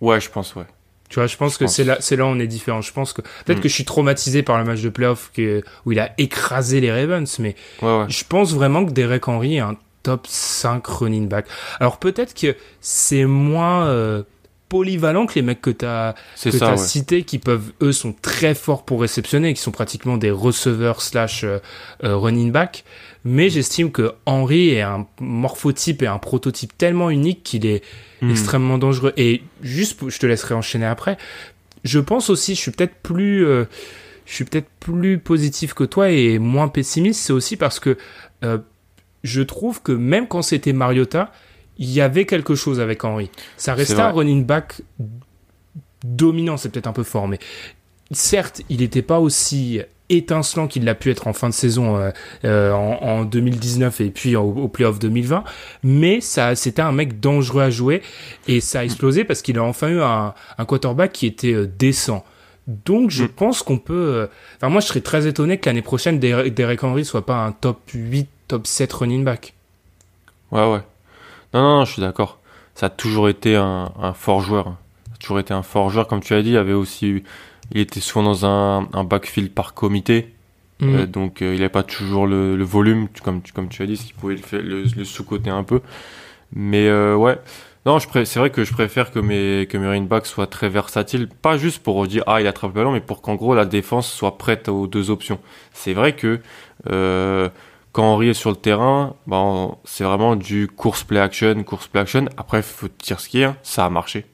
Ouais, je pense, ouais. Tu vois, je pense que c'est là, c'est là où on est différent. Je pense que peut-être mm. que je suis traumatisé par le match de playoff où il a écrasé les Ravens, mais je pense vraiment que Derek Henry est un top 5 running back. Alors peut-être que c'est moins euh, polyvalent que les mecs que tu as, que as cités, qui peuvent, eux, sont très forts pour réceptionner, qui sont pratiquement des receveurs slash euh, euh, running back mais j'estime que Henry est un morphotype et un prototype tellement unique qu'il est hmm. extrêmement dangereux. Et juste, je te laisserai enchaîner après. Je pense aussi, je suis peut-être plus, euh, je suis peut-être plus positif que toi et moins pessimiste. C'est aussi parce que euh, je trouve que même quand c'était Mariota, il y avait quelque chose avec Henry. Ça restait un running back dominant, c'est peut-être un peu fort, mais certes, il n'était pas aussi étincelant qu'il l'a pu être en fin de saison euh, euh, en, 2019 et puis au, au playoff 2020. Mais ça, c'était un mec dangereux à jouer et ça a explosé parce qu'il a enfin eu un, un quarterback qui était euh, décent. Donc je mm. pense qu'on peut. Enfin moi je serais très étonné que l'année prochaine Derek Henry soit pas un top 8, top 7 running back. Ouais ouais. Non, non, je suis d'accord. Ça a toujours été un, un, fort joueur. Ça a toujours été un fort joueur, comme tu as dit. Il avait aussi, il était souvent dans un, un backfield par comité. Mm. Euh, donc euh, il n'avait pas toujours le, le, volume, comme, comme tu as dit, ce qui pouvait le, le, le sous-côté un peu. Mais euh, ouais, non, c'est vrai que je préfère que mes, que mes running backs soient très versatiles, pas juste pour dire ah il attrape le ballon, mais pour qu'en gros la défense soit prête aux deux options. C'est vrai que quand Henry est sur le terrain, bon, c'est vraiment du course play action, course play action. Après, faut dire ce qu'il y a, ça a marché.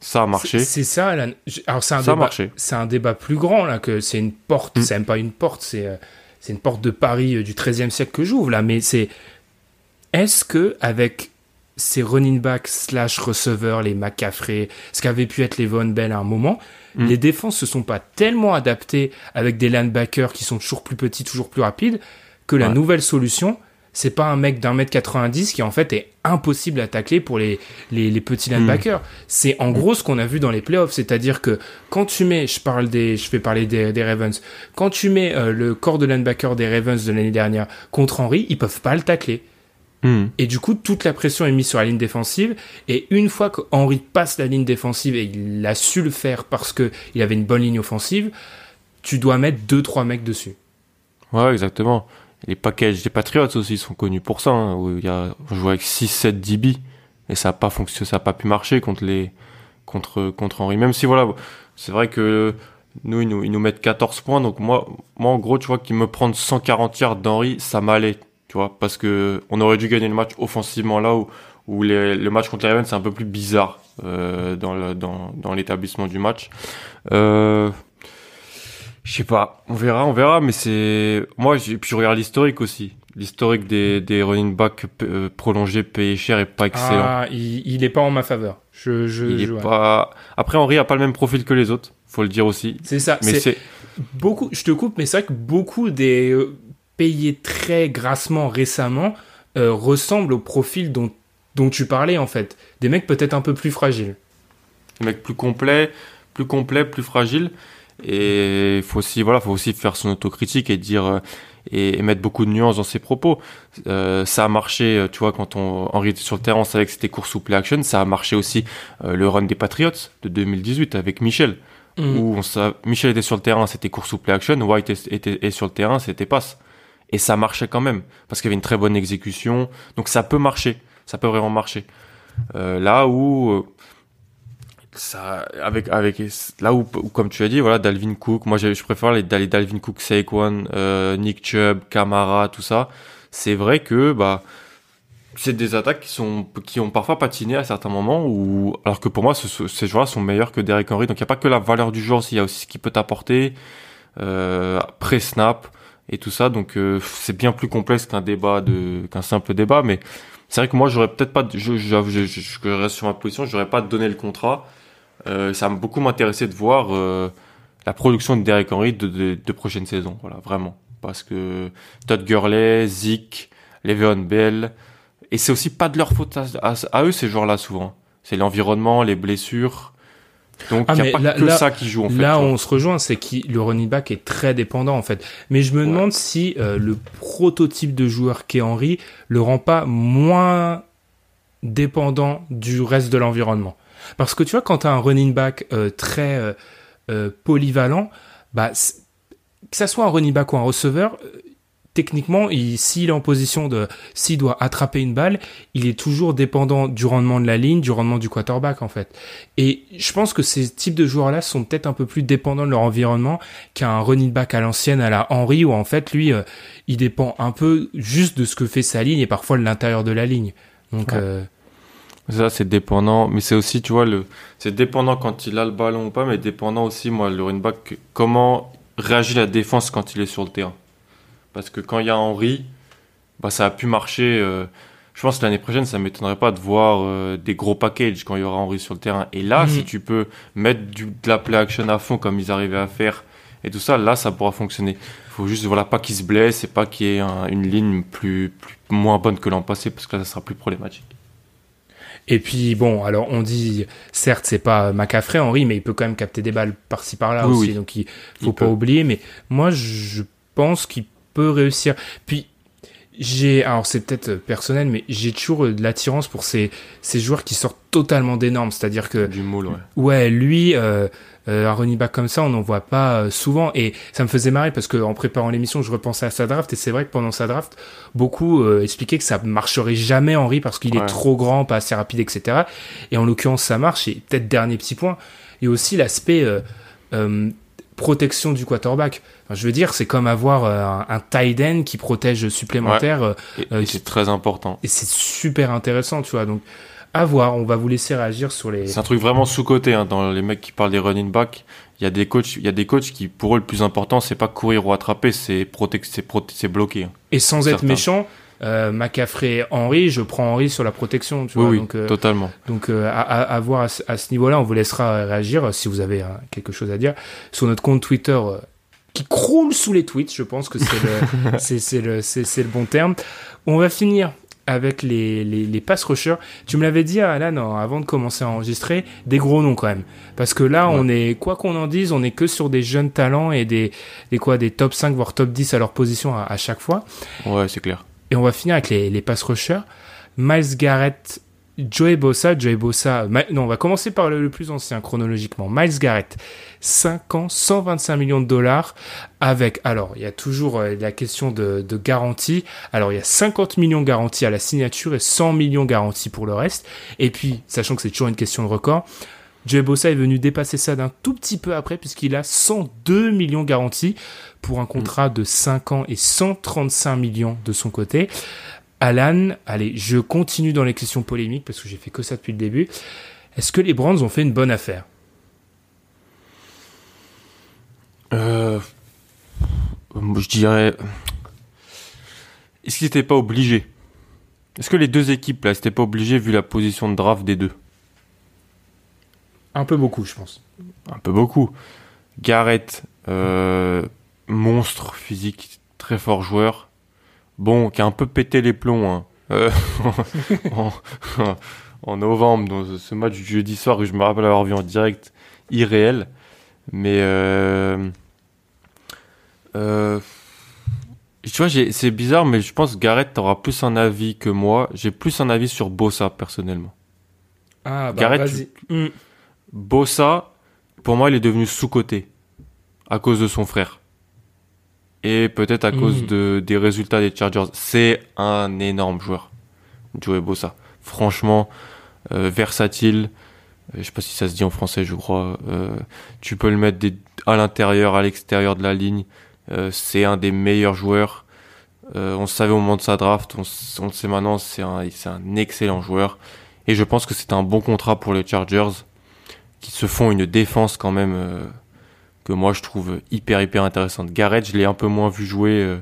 Ça a marché. C'est ça. Alors, c'est un, débat, c'est un débat plus grand, là, que c'est une porte, mm. c'est même pas une porte, c'est, euh, c'est une porte de Paris euh, du XIIIe siècle que j'ouvre, là, mais c'est, est-ce que, avec ces running backs slash receveurs, les McCaffrey, ce qu'avait pu être les Von Bell à un moment, mm. les défenses se sont pas tellement adaptées avec des linebackers qui sont toujours plus petits, toujours plus rapides, que la nouvelle solution, c'est pas un mec d'un mètre 90 qui en fait est impossible à tacler pour les, les, petits linebackers. Mm. C'est en gros ce qu'on a vu dans les playoffs, c'est-à-dire que quand tu mets, je parle des, je vais parler des, des Ravens, quand tu mets euh, le corps de linebacker des Ravens de l'année dernière contre Henry, ils peuvent pas le tacler. Hmm. Et du coup, toute la pression est mise sur la ligne défensive. Et une fois qu'Henri passe la ligne défensive et il a su le faire parce que il avait une bonne ligne offensive, tu dois mettre deux trois mecs dessus. Ouais, exactement. Les packages des Patriots aussi sont connus pour ça. Hein, il y a, on joue avec 6-7 DB et ça n'a pas fonctionné, ça a pas pu marcher contre les contre contre Henry. Même si voilà, c'est vrai que nous ils, nous ils nous mettent 14 points. Donc moi moi en gros, tu vois qu'ils me prennent 140 yards d'Henry, ça m'allait tu vois, parce que on aurait dû gagner le match offensivement là où, où le match contre les Ravens c'est un peu plus bizarre euh, dans, le, dans, dans l'établissement du match. Euh, je sais pas, on verra, on verra, mais c'est moi, puis je regarde l'historique aussi. L'historique des, des running backs euh, prolongés payés cher est pas excellent. Ah, il, il est pas en ma faveur. Je, je, il est pas. Après, Henry a pas le même profil que les autres, faut le dire aussi. C'est ça. Mais c'est beaucoup. Je te coupe, mais c'est vrai que beaucoup des euh, payé très grassement récemment euh, ressemble au profil dont, dont tu parlais en fait. Des mecs peut-être un peu plus fragiles. Des mecs plus complets, plus complets, plus fragiles. Et il faut aussi, voilà, faut aussi faire son autocritique et dire euh, et, mettre beaucoup de nuances dans ses propos. Euh, ça a marché, tu vois, quand on Henri était sur le terrain, on savait que c'était course ou play action. Ça a marché aussi le run des Patriots de 2018 avec Michel, mm. où on Michel était sur le terrain, c'était course ou play action. White était, était sur le terrain, c'était passe et ça marchait quand même parce qu'il y avait une très bonne exécution. Donc ça peut marcher, ça peut vraiment marcher. Euh, là où euh, ça avec avec là où, comme tu as dit voilà Dalvin Cook, moi je préfère les, les Dalvin Cook, Saquon, euh, Nick Chubb, Camara, tout ça. C'est vrai que bah c'est des attaques qui sont qui ont parfois patiné à certains moments ou alors que pour moi ces joueurs sont meilleurs que Derek Henry donc il n'y a pas que la valeur du joueur il y a aussi ce qu'il peut t'apporter euh, pré snap et tout ça. Donc euh, c'est bien plus complexe qu'un débat de qu'un simple débat. Mais c'est vrai que moi j'aurais peut-être pas, je, je, je, reste sur ma position, j'aurais pas donné le contrat. Euh, ça m'a beaucoup m'intéressé de voir euh, la production de Derek Henry de, de, de, prochaine saison. Voilà, vraiment. Parce que Todd Gurley, Zeke, Le'Veon Bell, et c'est aussi pas de leur faute à, à eux ces joueurs-là souvent. C'est l'environnement, les blessures. Donc il ah, n'y a pas que ça qui joue en fait. Là, on se rejoint, c'est que le running back est très dépendant en fait. Mais je me demande si euh, le prototype de joueur qu'est Henry le rend pas moins dépendant du reste de l'environnement. Parce que tu vois, quand tu as un running back euh, très euh, polyvalent, bah, que ça soit un running back ou un receveur, techniquement, s'il est en position de, s'il doit attraper une balle, il est toujours dépendant du rendement de la ligne, du rendement du quarterback en fait. Et je pense que ces types de joueurs-là sont peut-être un peu plus dépendants de leur environnement qu'un running back à l'ancienne, à la Henry, où en fait lui, euh, il dépend un peu juste de ce que fait sa ligne et parfois de l'intérieur de la ligne. Donc euh, ça c'est dépendant, mais c'est aussi tu vois le, c'est dépendant quand il a le ballon ou pas, mais dépendant aussi moi le running back comment réagit la défense quand il est sur le terrain. Parce que quand il y a Henry, bah, ça a pu marcher. Euh, je pense que l'année prochaine, ça m'étonnerait pas de voir euh, des gros packages quand il y aura Henry sur le terrain. Et là, mhm. si tu peux mettre du, de la play action à fond comme ils arrivaient à faire et tout ça, là, ça pourra fonctionner. Il faut juste voilà pas qu'il se blesse et pas qu'il y ait une ligne plus, moins bonne que l'an passé parce que là, ça sera plus problématique. Et puis bon, alors on dit, certes, c'est pas McCaffrey Henry, mais il peut quand même capter des balles par-ci par-là aussi, donc il faut pas oublier. Mais moi, je pense qu'il réussir. Puis, j'ai, alors c'est peut-être personnel, mais j'ai toujours de l'attirance pour ces, ces joueurs qui sortent totalement des normes. C'est-à-dire que. Du moule, ouais. Ouais, lui, euh, euh, un running back comme ça, on n'en voit pas euh, souvent. Et ça me faisait marrer parce que en préparant l'émission, je repensais à sa draft. Et c'est vrai que pendant sa draft, beaucoup euh, expliquaient que ça marcherait jamais Henry parce qu'il est trop grand, pas assez rapide, etc. Et en l'occurrence, ça marche. Et peut-être dernier petit point. Et aussi l'aspect protection du quarterback. je veux dire, c'est comme avoir euh, un, tight end qui protège supplémentaire. Euh, et, c'est très important. Et c'est super intéressant, tu vois. Donc, à voir. On va vous laisser réagir sur les. C'est un truc vraiment sous côté hein, dans les mecs qui parlent des running backs. Il y a des coachs, il y a des coachs qui, pour eux, le plus important, c'est pas courir ou attraper, c'est c'est c'est bloquer. Hein. Et sans être méchant, euh, McCaffrey Henry, je prends Henry sur la protection. Tu vois, oui, donc, euh, totalement. Donc euh, à, à, voir à, ce niveau-là, on vous laissera réagir si vous avez hein, quelque chose à dire sur notre compte Twitter euh, qui croule sous les tweets. Je pense que c'est le, le, le bon terme. On va finir avec les, les, les pass rushers. Tu me l'avais dit, Alan, avant de commencer à enregistrer, des gros noms quand même. Parce que là, on est, quoi qu'on en dise, on est que sur des jeunes talents et des, des quoi, des top 5 voire top 10 à leur position à, à chaque fois. Ouais, c'est clair. Et on va finir avec les, les pass rushers. Miles Garrett, Joey Bossa, Joey Bossa, non, on va commencer par le, plus ancien chronologiquement. Miles Garrett, 5 ans, 125 millions de dollars, avec, alors, il y a toujours euh, la question de, de, garantie. Alors, il y a 50 millions garantis à la signature et 100 millions garantis pour le reste. Et puis, sachant que c'est toujours une question de record, Joey est venu dépasser ça d'un tout petit peu après, puisqu'il a 102 millions garantis pour un contrat de 5 ans et 135 millions de son côté. Alan, allez, je continue dans les questions polémiques parce que j'ai fait que ça depuis le début. Est-ce que les Brands ont fait une bonne affaire? Euh, Je dirais. Est-ce qu'ils n'étaient pas obligés? Est-ce que les deux équipes là, n'étaient pas obligées vu la position de draft des deux? Un peu beaucoup, je pense. Un peu beaucoup. Garrett, euh, monstre physique, très fort joueur. Bon, qui a un peu pété les plombs hein. euh, en, novembre, dans ce match du jeudi soir que je me rappelle avoir vu en direct, irréel. Mais euh, euh, tu vois, c'est bizarre, mais je pense que Garrett aura plus un avis que moi. J'ai plus un avis sur Bossa personnellement. Ah, bah Garrett. Bossa, pour moi, il est devenu sous-coté à cause de son frère et peut-être à cause mm. de, des résultats des Chargers. C'est un énorme joueur, Joey Bossa. Franchement, euh, versatile. Euh, je sais pas si ça se dit en français, je crois. Euh, tu peux le mettre des, à l'intérieur, à l'extérieur de la ligne. c'est un des meilleurs joueurs. on le savait au moment de sa draft, on, on le sait maintenant, c'est un, c'est un excellent joueur. Et je pense que c'est un bon contrat pour les Chargers, qui se font une défense quand même que moi je trouve hyper hyper intéressante. Garrett, je l'ai un peu moins vu jouer euh,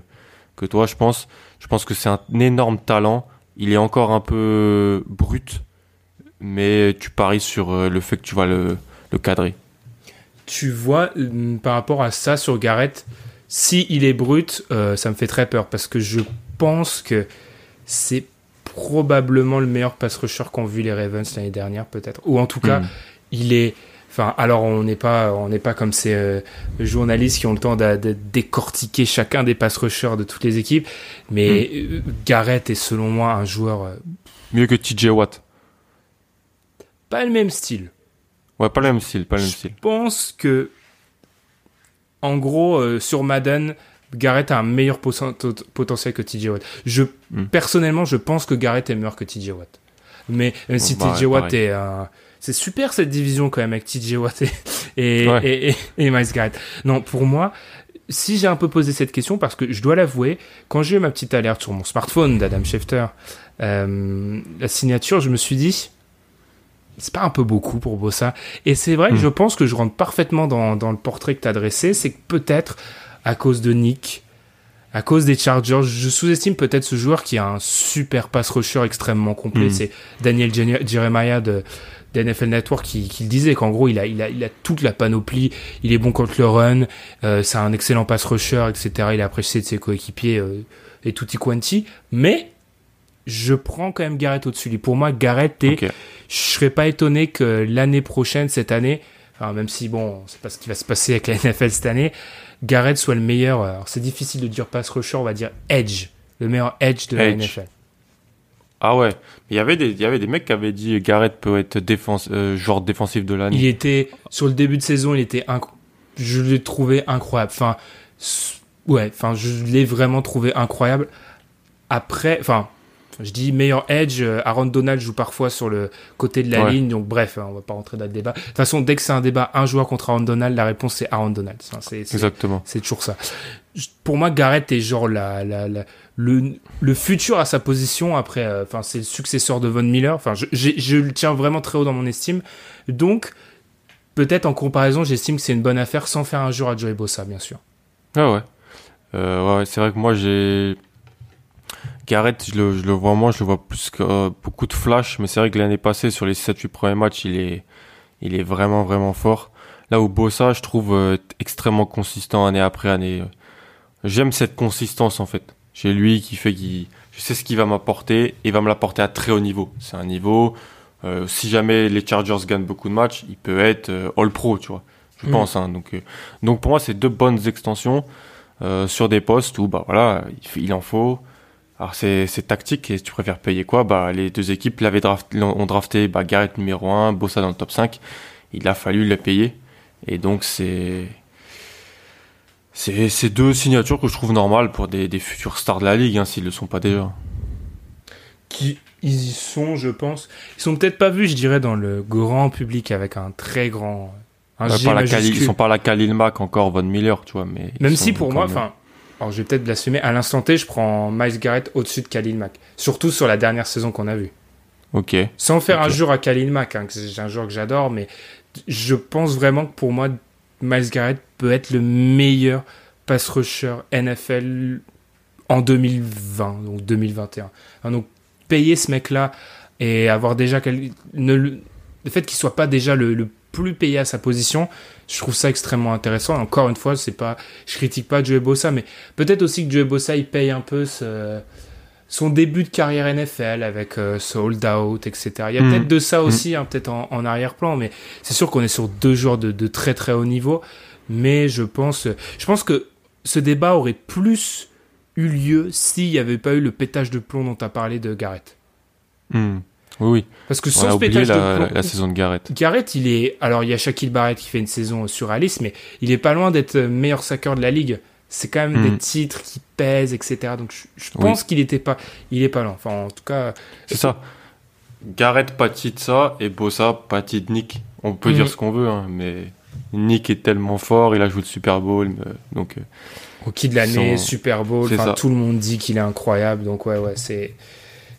que toi, je pense. Je pense que c'est un énorme talent. Il est encore un peu brut, mais tu paries sur euh, le fait que tu vas le, le cadrer. Tu vois, euh, par rapport à ça sur Garrett, si il est brut, ça me fait très peur parce que je pense que c'est probablement le meilleur pass rusher qu'ont vu les Ravens l'année dernière, peut-être. Ou en tout cas, hmm. Il est Enfin, alors on n'est pas, on n'est pas comme ces euh, journalistes qui ont le temps de, décortiquer chacun des pass rushers de toutes les équipes, mais hmm. euh, Garrett est selon moi un joueur euh, mieux que TJ Watt. Pas le même style. Ouais, pas le même style, pas le même style. Je pense que, en gros, sur Madden, Garrett a un meilleur potentiel que TJ Watt. Je, hmm. personnellement, je pense que Garrett est meilleur que TJ Watt. Mais si TJ Watt est un c'est super cette division quand même avec TJ Watt et, et, et, Miles Garrett. Non, pour moi, si j'ai un peu posé cette question, parce que je dois l'avouer, quand j'ai eu ma petite alerte sur mon smartphone d'Adam Schefter, euh, la signature, je me suis dit, c'est pas un peu beaucoup pour Bossa. Et c'est vrai que hmm. je pense que je rentre parfaitement dans, dans le portrait que tu as dressé, c'est que peut-être à cause de Nick, à cause des Chargers, je sous-estime peut-être ce joueur qui a un super pass rusher extrêmement complet. Hmm. C'est Daniel Jeremiah de, NFL Network qui, qui le disait qu'en gros il a, il, a, il a toute la panoplie, il est bon contre le run, euh, c'est un excellent pass rusher, etc. Il a apprécié de ses coéquipiers euh, et tutti quanti, mais je prends quand même Garrett au-dessus. Pour moi, Garrett et je serais pas étonné que l'année prochaine, cette année, enfin, même si bon, c'est pas ce qui va se passer avec la NFL cette année, Garrett soit le meilleur. Alors c'est difficile de dire pass rusher, on va dire edge le meilleur edge de la NFL. Ah ouais, il y avait des il y avait des mecs qui avaient dit Garrett peut être défense euh, genre défensif de l'année. Il était sur le début de saison, il était je l'ai trouvé incroyable. Enfin ouais, enfin je l'ai vraiment trouvé incroyable. Après, enfin je dis meilleur edge. Euh, Aaron Donald joue parfois sur le côté de la ligne, donc bref, hein, on va pas rentrer dans le débat. De toute façon, dès que c'est un débat, un joueur contre Aaron Donald, la réponse c'est Aaron Donald. c'est, Exactement. C'est toujours ça. Pour moi, Garrett est genre la, la, la le, futur à sa position après. Euh, enfin, c'est le successeur de Von Miller. Enfin, je, le tiens vraiment très haut dans mon estime. Donc, peut-être en comparaison, j'estime que c'est une bonne affaire sans faire un jour à Joey Bossa, bien sûr. Ah ouais. Euh, ouais, c'est vrai que moi j'ai Garrett, je le, vois moins, je le vois plus que euh, beaucoup de flash, mais c'est vrai que l'année passée, sur les 7-8 premiers matchs, il est, il est vraiment, vraiment fort. Là où Bossa, je trouve extrêmement consistant année après année. J'aime cette consistance en fait. J'ai lui qui fait qu'il, je sais ce qu'il va m'apporter et il va me l'apporter à très haut niveau. C'est un niveau, euh, si jamais les Chargers gagnent beaucoup de matchs, il peut être All Pro, tu vois. Je mm. pense. Hein, donc, donc pour moi, c'est deux bonnes extensions sur des postes où bah voilà, il, il en faut. Alors c'est tactique et si tu préfères payer quoi? Bah les deux équipes l'avaient ont drafté bah, Garrett numéro 1, Bossa dans le top 5. Il a fallu le payer et donc c'est c'est deux signatures que je trouve normales pour des, des futurs stars de la ligue hein, s'ils le sont pas déjà. Qui ils y sont, je pense. Ils sont peut-être pas vus, je dirais, dans le grand public avec un très grand un G pas ils sont pas la Khalil Mack encore Von Miller, tu vois, mais même si pour moi, enfin alors je vais peut-être l'assumer, à l'instant T, je prends Miles Garrett au-dessus de Khalil Mack. Surtout sur la dernière saison qu'on a vue. Ok. Sans faire un jour à Khalil Mack, hein, c'est un joueur que j'adore, mais je pense vraiment que pour moi, Miles Garrett peut être le meilleur pass rusher NFL en 2020, donc 2021. Hein, donc payer ce mec-là et avoir déjà... le fait qu'il soit pas déjà le, le plus payé à sa position, je trouve ça extrêmement intéressant. encore une fois, c'est pas, je critique pas Joey Bossa, mais peut-être aussi que Joey Bossa il paye un peu son début de carrière NFL avec euh, Sold Out, etc. Il y a mm. peut-être de ça mm. aussi, hein, peut-être en, arrière-plan, mais c'est sûr qu'on est sur deux joueurs de, très très haut niveau. Mais je pense, je pense que ce débat aurait plus eu lieu s'il n'y avait pas eu le pétage de plomb dont tu as parlé de Garrett. Mm. Oui, Parce que sans pétage la, la, saison de Garrett. Garrett, il est. Alors, il y a Shaquille Barrett qui fait une saison sur Alice, mais il est pas loin d'être meilleur sacker de la ligue. C'est quand même des hmm. titres qui pèsent, etc. Donc, je, pense qu'il était pas. Il est pas loin. Enfin, en tout cas. C'est ça. Garrett de ça et Bossa de Nick. On peut dire hmm. ce qu'on veut, hein, mais Nick est tellement fort, il a joué le Super Bowl, euh, donc. Au qui de l'année, Super Bowl, tout le monde dit qu'il est incroyable, donc ouais, ouais, c'est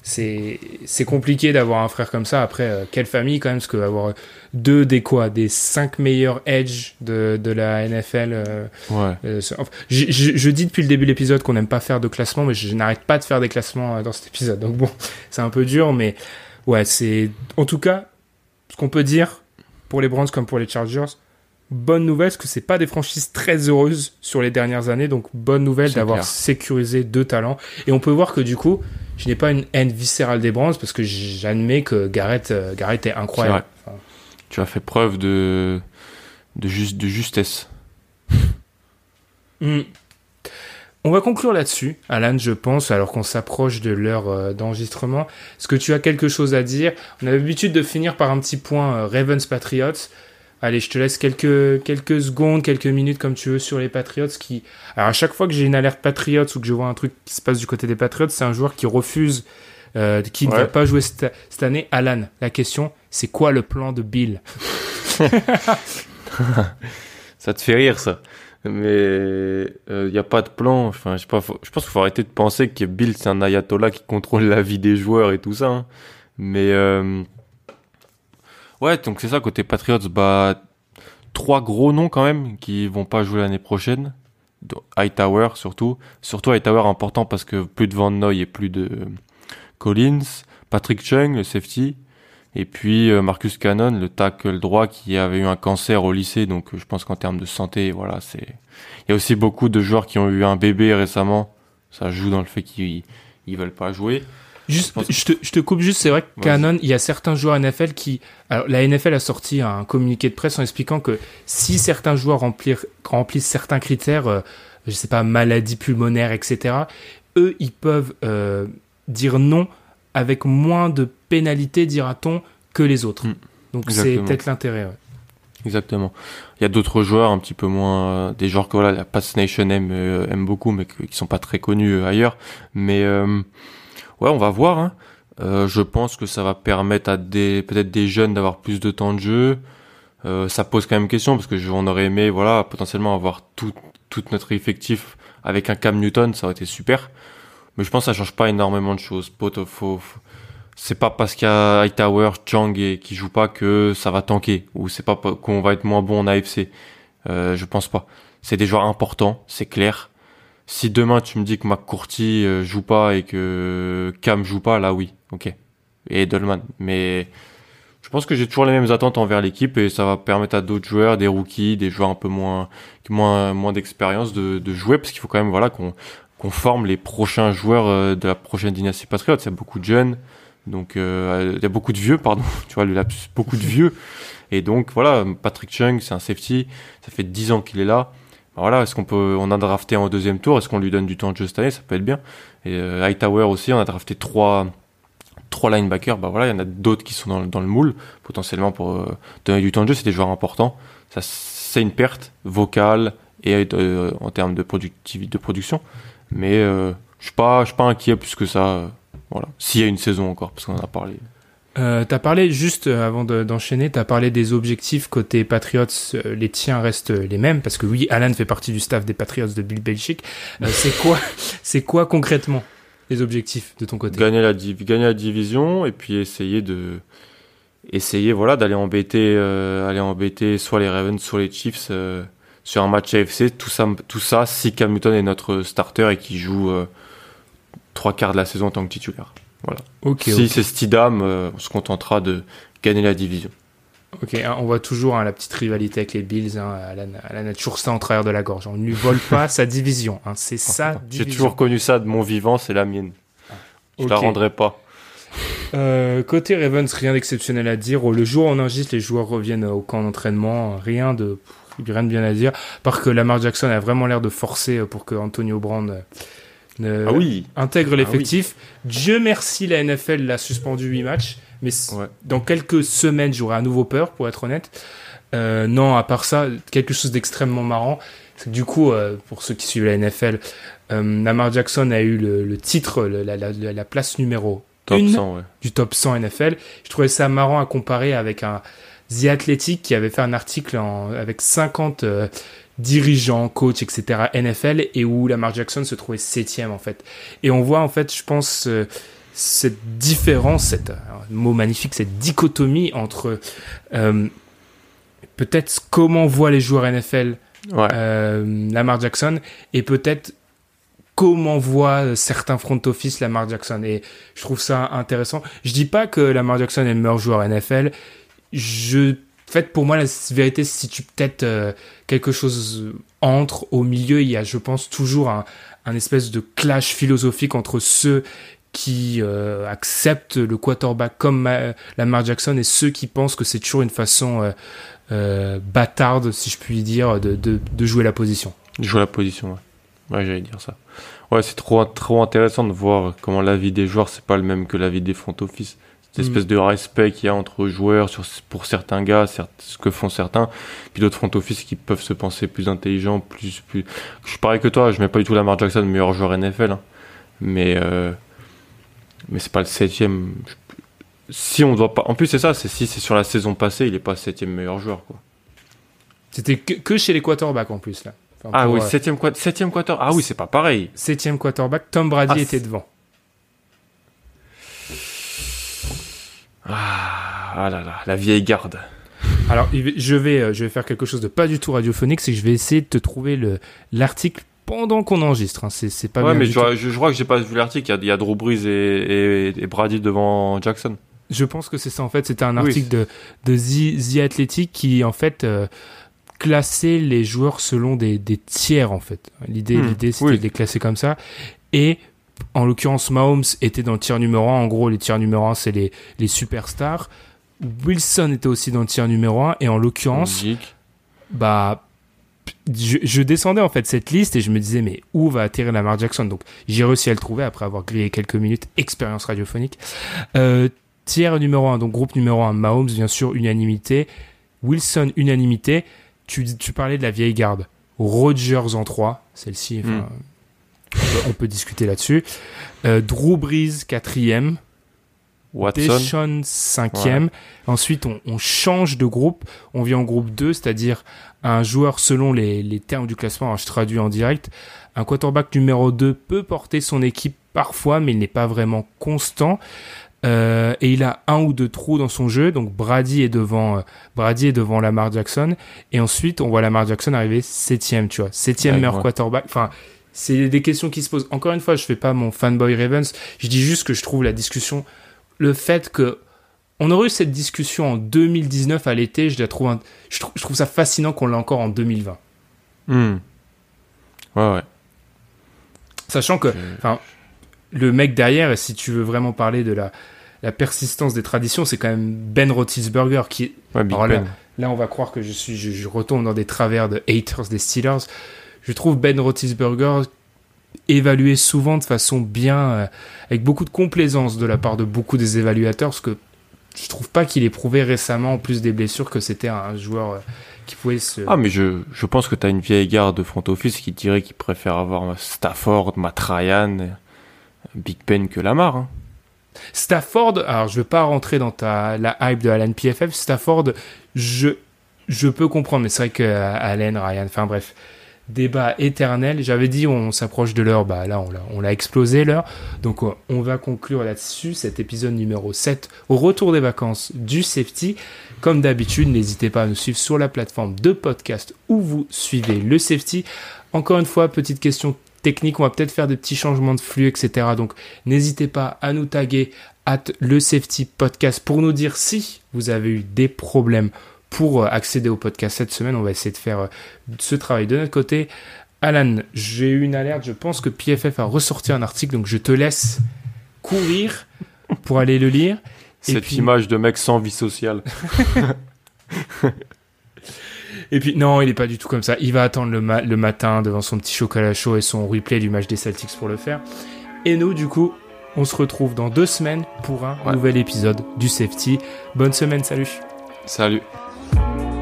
c'est compliqué d'avoir un frère comme ça. Après, euh, quelle famille quand même, parce que avoir deux des quoi, des cinq meilleurs edge de, de la NFL. Euh, ouais. Euh, je, je, dis depuis le début de l'épisode qu'on n'aime pas faire de classement, mais je, n'arrête pas de faire des classements dans cet épisode. Donc bon, c'est un peu dur, mais ouais, c'est en tout cas ce qu'on peut dire pour les Browns comme pour les Chargers. Bonne nouvelle, parce que c'est pas des franchises très heureuses sur les dernières années, donc bonne nouvelle d'avoir sécurisé deux talents. Et on peut voir que du coup, je n'ai pas une haine viscérale des Browns parce que j'admets que Garrett, euh, Garrett est incroyable. Tu as fait preuve de, de, juste, de justesse. Hmm. On va conclure là-dessus, Alan, je pense, alors qu'on s'approche de l'heure euh, d'enregistrement. Est-ce que tu as quelque chose à dire? On a l'habitude de finir par un petit point euh, Ravens Patriots. Allez, je te laisse quelques, quelques secondes, quelques minutes comme tu veux sur les Patriots qui... Alors à chaque fois que j'ai une alerte Patriots ou que je vois un truc qui se passe du côté des Patriots, c'est un joueur qui refuse, euh, qui ne va pas jouer cette, année. Alan, la question, c'est quoi le plan de Bill? Ça te fait rire ça. Mais il euh, n'y a pas de plan. Enfin, je, sais pas, je pense qu'il faut arrêter de penser que Bill c'est un ayatollah qui contrôle la vie des joueurs et tout ça. Hein. Mais... Euh, Ouais, donc c'est ça, côté Patriots, bah, trois gros noms quand même qui vont pas jouer l'année prochaine. Hightower surtout. Surtout Hightower important parce que plus de Van Noy et plus de Collins. Patrick Chung, le safety. Et puis euh, Marcus Cannon, le tackle droit qui avait eu un cancer au lycée. Donc je pense qu'en termes de santé, voilà, c'est. Il y a aussi beaucoup de joueurs qui ont eu un bébé récemment. Ça joue dans le fait qu'ils ils veulent pas jouer. Juste, je, te, je te coupe juste, c'est vrai que Canon, il y a certains joueurs NFL qui. Alors, la NFL a sorti un communiqué de presse en expliquant que si certains joueurs remplissent certains critères, euh, je sais pas, maladie pulmonaire, etc., eux, ils peuvent dire non avec moins de pénalité, dira-t-on, que les autres. Mm. Donc c'est peut-être l'intérêt. Exactement. Il y a d'autres joueurs un petit peu moins, des joueurs que voilà, la Pass Nation aime, aime beaucoup, mais qui sont pas très connus ailleurs. Mais ouais, on va voir. Hein. Euh, je pense que ça va permettre à des peut-être des jeunes d'avoir plus de temps de jeu. Euh, ça pose quand même question parce que on aurait aimé voilà potentiellement avoir tout tout notre effectif avec un Cam Newton, ça aurait été super. Mais je pense que ça change pas énormément de choses. c'est pas parce qu'il y a Hightower, Chang et qui joue pas que ça va tanker ou c'est pas qu'on va être moins bon en AFC. Euh, je pense pas. C'est des joueurs importants, c'est clair. Si demain tu me dis que McCourty euh, joue pas et que Cam joue pas, là oui, ok. Et Dolman. Mais je pense que j'ai toujours les mêmes attentes envers l'équipe et ça va permettre à d'autres joueurs, des rookies, des joueurs un peu moins moins moins d'expérience de, de jouer parce qu'il faut quand même voilà qu'on qu'on forme les prochains joueurs euh, de la prochaine dynastie patriote. Il y a beaucoup de jeunes, donc euh, il y a beaucoup de vieux, pardon. Tu vois le lapsus, beaucoup de vieux. Et donc voilà, Patrick Chung, c'est un safety. Ça fait 10 ans qu'il est là voilà, est-ce qu'on peut, on a drafté en deuxième tour, est-ce qu'on lui donne du temps de jeu cette année, ça peut être bien. Et euh, Hightower aussi, on a drafté trois, trois linebackers, bah voilà, il y en a d'autres qui sont dans, dans, le moule, potentiellement pour euh, donner du temps de jeu, c'est des joueurs importants. Ça, c'est une perte vocale et euh, en termes de productivité, de production, mais euh, je suis pas, je suis pas inquiet plus que ça. voilà, s'il y a une saison encore, parce qu'on en a parlé. Euh, t'as parlé juste euh, avant d'enchaîner, t'as parlé des objectifs côté Patriots. Euh, les tiens restent les mêmes parce que oui, Alan fait partie du staff des Patriots de Bill Belichick. c'est quoi, c'est quoi concrètement les objectifs de ton côté? Gagner la gagner la division et puis essayer de essayer voilà d'aller embêter aller embêter soit les Ravens soit les Chiefs sur un match AFC. Tout ça tout ça si Cam Newton est notre starter et qui joue trois quarts de la saison en tant que titulaire. Voilà. si c'est Stidham, euh, on se contentera de gagner la division. Ok, hein, on voit toujours hein, la petite rivalité avec les Bills. Hein, elle, a, toujours ça en travers de la gorge. On ne lui vole pas sa division. Hein, c'est ça. J'ai toujours connu ça de mon vivant, c'est la mienne. Ah, Je ne la rendrai pas. Euh, côté Ravens, rien d'exceptionnel à dire. Le jour où on enregistre, les joueurs reviennent au camp d'entraînement. Rien de, rien de bien à dire. Par que Lamar Jackson a vraiment l'air de forcer pour que Antonio Brand ah oui. intègre ah l'effectif. Dieu merci, la NFL l'a suspendu 8 matchs. Mais dans quelques semaines, j'aurai à nouveau peur, pour être honnête. Euh, non, à part ça, quelque chose d'extrêmement marrant. C'est que du coup, euh, pour ceux qui suivent la NFL, euh, Lamar Jackson a eu le, titre, la, place numéro 1 du top 100 NFL. Je trouvais ça marrant à comparer avec un The Athletic qui avait fait un article avec 50 dirigeant, coach, etc. NFL et où Lamar Jackson se trouvait septième en fait. Et on voit en fait, je pense, euh, cette différence, cette mot magnifique, cette dichotomie entre euh, peut-être comment voient les joueurs NFL euh, Lamar Jackson et peut-être comment voient certains front office Lamar Jackson. Et je trouve ça intéressant. Je dis pas que Lamar Jackson est le meilleur joueur NFL. Je en fait, pour moi, la vérité se situe peut-être euh, quelque chose entre, au milieu. Il y a, je pense, toujours un, espèce de clash philosophique entre ceux qui euh, acceptent le quarterback comme Lamar Jackson et ceux qui pensent que c'est toujours une façon euh, euh, bâtarde, si je puis dire, de, jouer la position. Jouer la position, ouais. Ouais, j'allais dire ça. Ouais, c'est trop, trop intéressant de voir comment la vie des joueurs, c'est pas le même que la vie des front office cette espèce de respect qu'il y a entre joueurs sur, pour certains gars, ce que font certains, puis d'autres front office qui peuvent se penser plus intelligents, plus, plus. Je suis pareil que toi, je mets pas du tout Lamar Jackson meilleur joueur NFL, hein. mais euh, mais c'est pas le septième. Si on doit pas, en plus c'est ça, c'est si c'est sur la saison passée, il est pas septième meilleur joueur quoi. C'était que, chez les quarterbacks en plus là. ah oui, euh, septième, septième quarterback. Ah oui, c'est pas pareil. Septième quarterback, Tom Brady ah, était devant. Ah, ah, là là, la vieille garde. Alors, je vais, euh, je vais faire quelque chose de pas du tout radiophonique, c'est que je vais essayer de te trouver le l'article pendant qu'on enregistre. Hein. C'est, pas ouais, mais je, je, crois que j'ai pas vu l'article. Il y, a, Drew Brees et, et, Brady devant Jackson. Je pense que c'est ça. En fait, c'était un article de, de The, The, Athletic qui, en fait, euh, classait les joueurs selon des, des tiers, en fait. L'idée, hmm. l'idée, c'était de les classer comme ça. Et en l'occurrence, Mahomes était dans le tiers numéro 1. En gros, les tiers numéro 1, c'est les, les superstars. Wilson était aussi dans le tiers numéro 1. Et en l'occurrence, bah, je, descendais en fait cette liste et je me disais mais où va atterrir Lamar Jackson? Donc j'ai réussi à le trouver après avoir grillé quelques minutes expérience radiophonique euh, tiers numéro 1 donc groupe numéro 1 Mahomes bien sûr unanimité Wilson unanimité tu, tu parlais de la vieille garde Rodgers en 3 celle-ci hmm. On, peut, discuter là-dessus euh, Drew Brees quatrième Watson. 5 cinquième. Ensuite, on, on, change de groupe. On vient en groupe 2, c'est-à-dire un joueur selon les, les termes du classement. je traduis en direct. Un quarterback numéro 2 peut porter son équipe parfois, mais il n'est pas vraiment constant. Euh, et il a un ou deux trous dans son jeu. Donc Brady est devant, euh, Brady est devant Lamar Jackson. Et ensuite, on voit Lamar Jackson arriver septième, tu vois, septième meilleur quarterback. Enfin, c'est des questions qui se posent. Encore une fois, je fais pas mon fanboy Ravens. Je dis juste que je trouve la discussion le fait que on aurait eu cette discussion en 2019 à l'été, je, la trouve je, trouve, ça fascinant qu'on l'a encore en 2020. Hmm. Ouais, ouais. Sachant que le mec derrière, si tu veux vraiment parler de la, la persistance des traditions, c'est quand même Ben Roethlisberger qui est... ben. là, on va croire que je, suis, je, retourne dans des travers de haters des Steelers. Je trouve Ben Roethlisberger évalué souvent de façon bien, euh, avec beaucoup de complaisance de la part de beaucoup des évaluateurs, parce que je trouve pas qu'il ait prouvé récemment, en plus des blessures, que c'était un joueur euh, qui pouvait se... Ah, mais je, je pense que tu as une vieille garde de front office qui dirait qu'il préfère avoir Stafford, Matt Ryan, Big Ben que Lamar. Hein. Stafford, alors je veux pas rentrer dans ta, la hype de Alan PFF, Stafford, je, je peux comprendre, mais c'est vrai que Allen, Ryan, enfin bref, débat éternel. J'avais dit on s'approche de l'heure, bah là on l'a explosé l'heure. Donc on va conclure là-dessus cet épisode numéro 7 au retour des vacances du safety. Comme d'habitude, n'hésitez pas à nous suivre sur la plateforme de podcast où vous suivez le safety. Encore une fois, petite question technique, on va peut-être faire des petits changements de flux, etc. Donc n'hésitez pas à nous taguer at le safety podcast pour nous dire si vous avez eu des problèmes pour euh, accéder au podcast cette semaine. On va essayer de faire euh, ce travail de notre côté. Alan, j'ai eu une alerte. Je pense que PFF a ressorti un article, donc je te laisse courir pour aller le lire. Cette image de mec sans vie sociale. et puis, non, il n'est pas du tout comme ça. Il va attendre le, le, matin devant son petit chocolat chaud et son replay du match des Celtics pour le faire. Et nous, du coup, on se retrouve dans deux semaines pour un nouvel épisode du Safety. Bonne semaine, salut. Salut. Bye.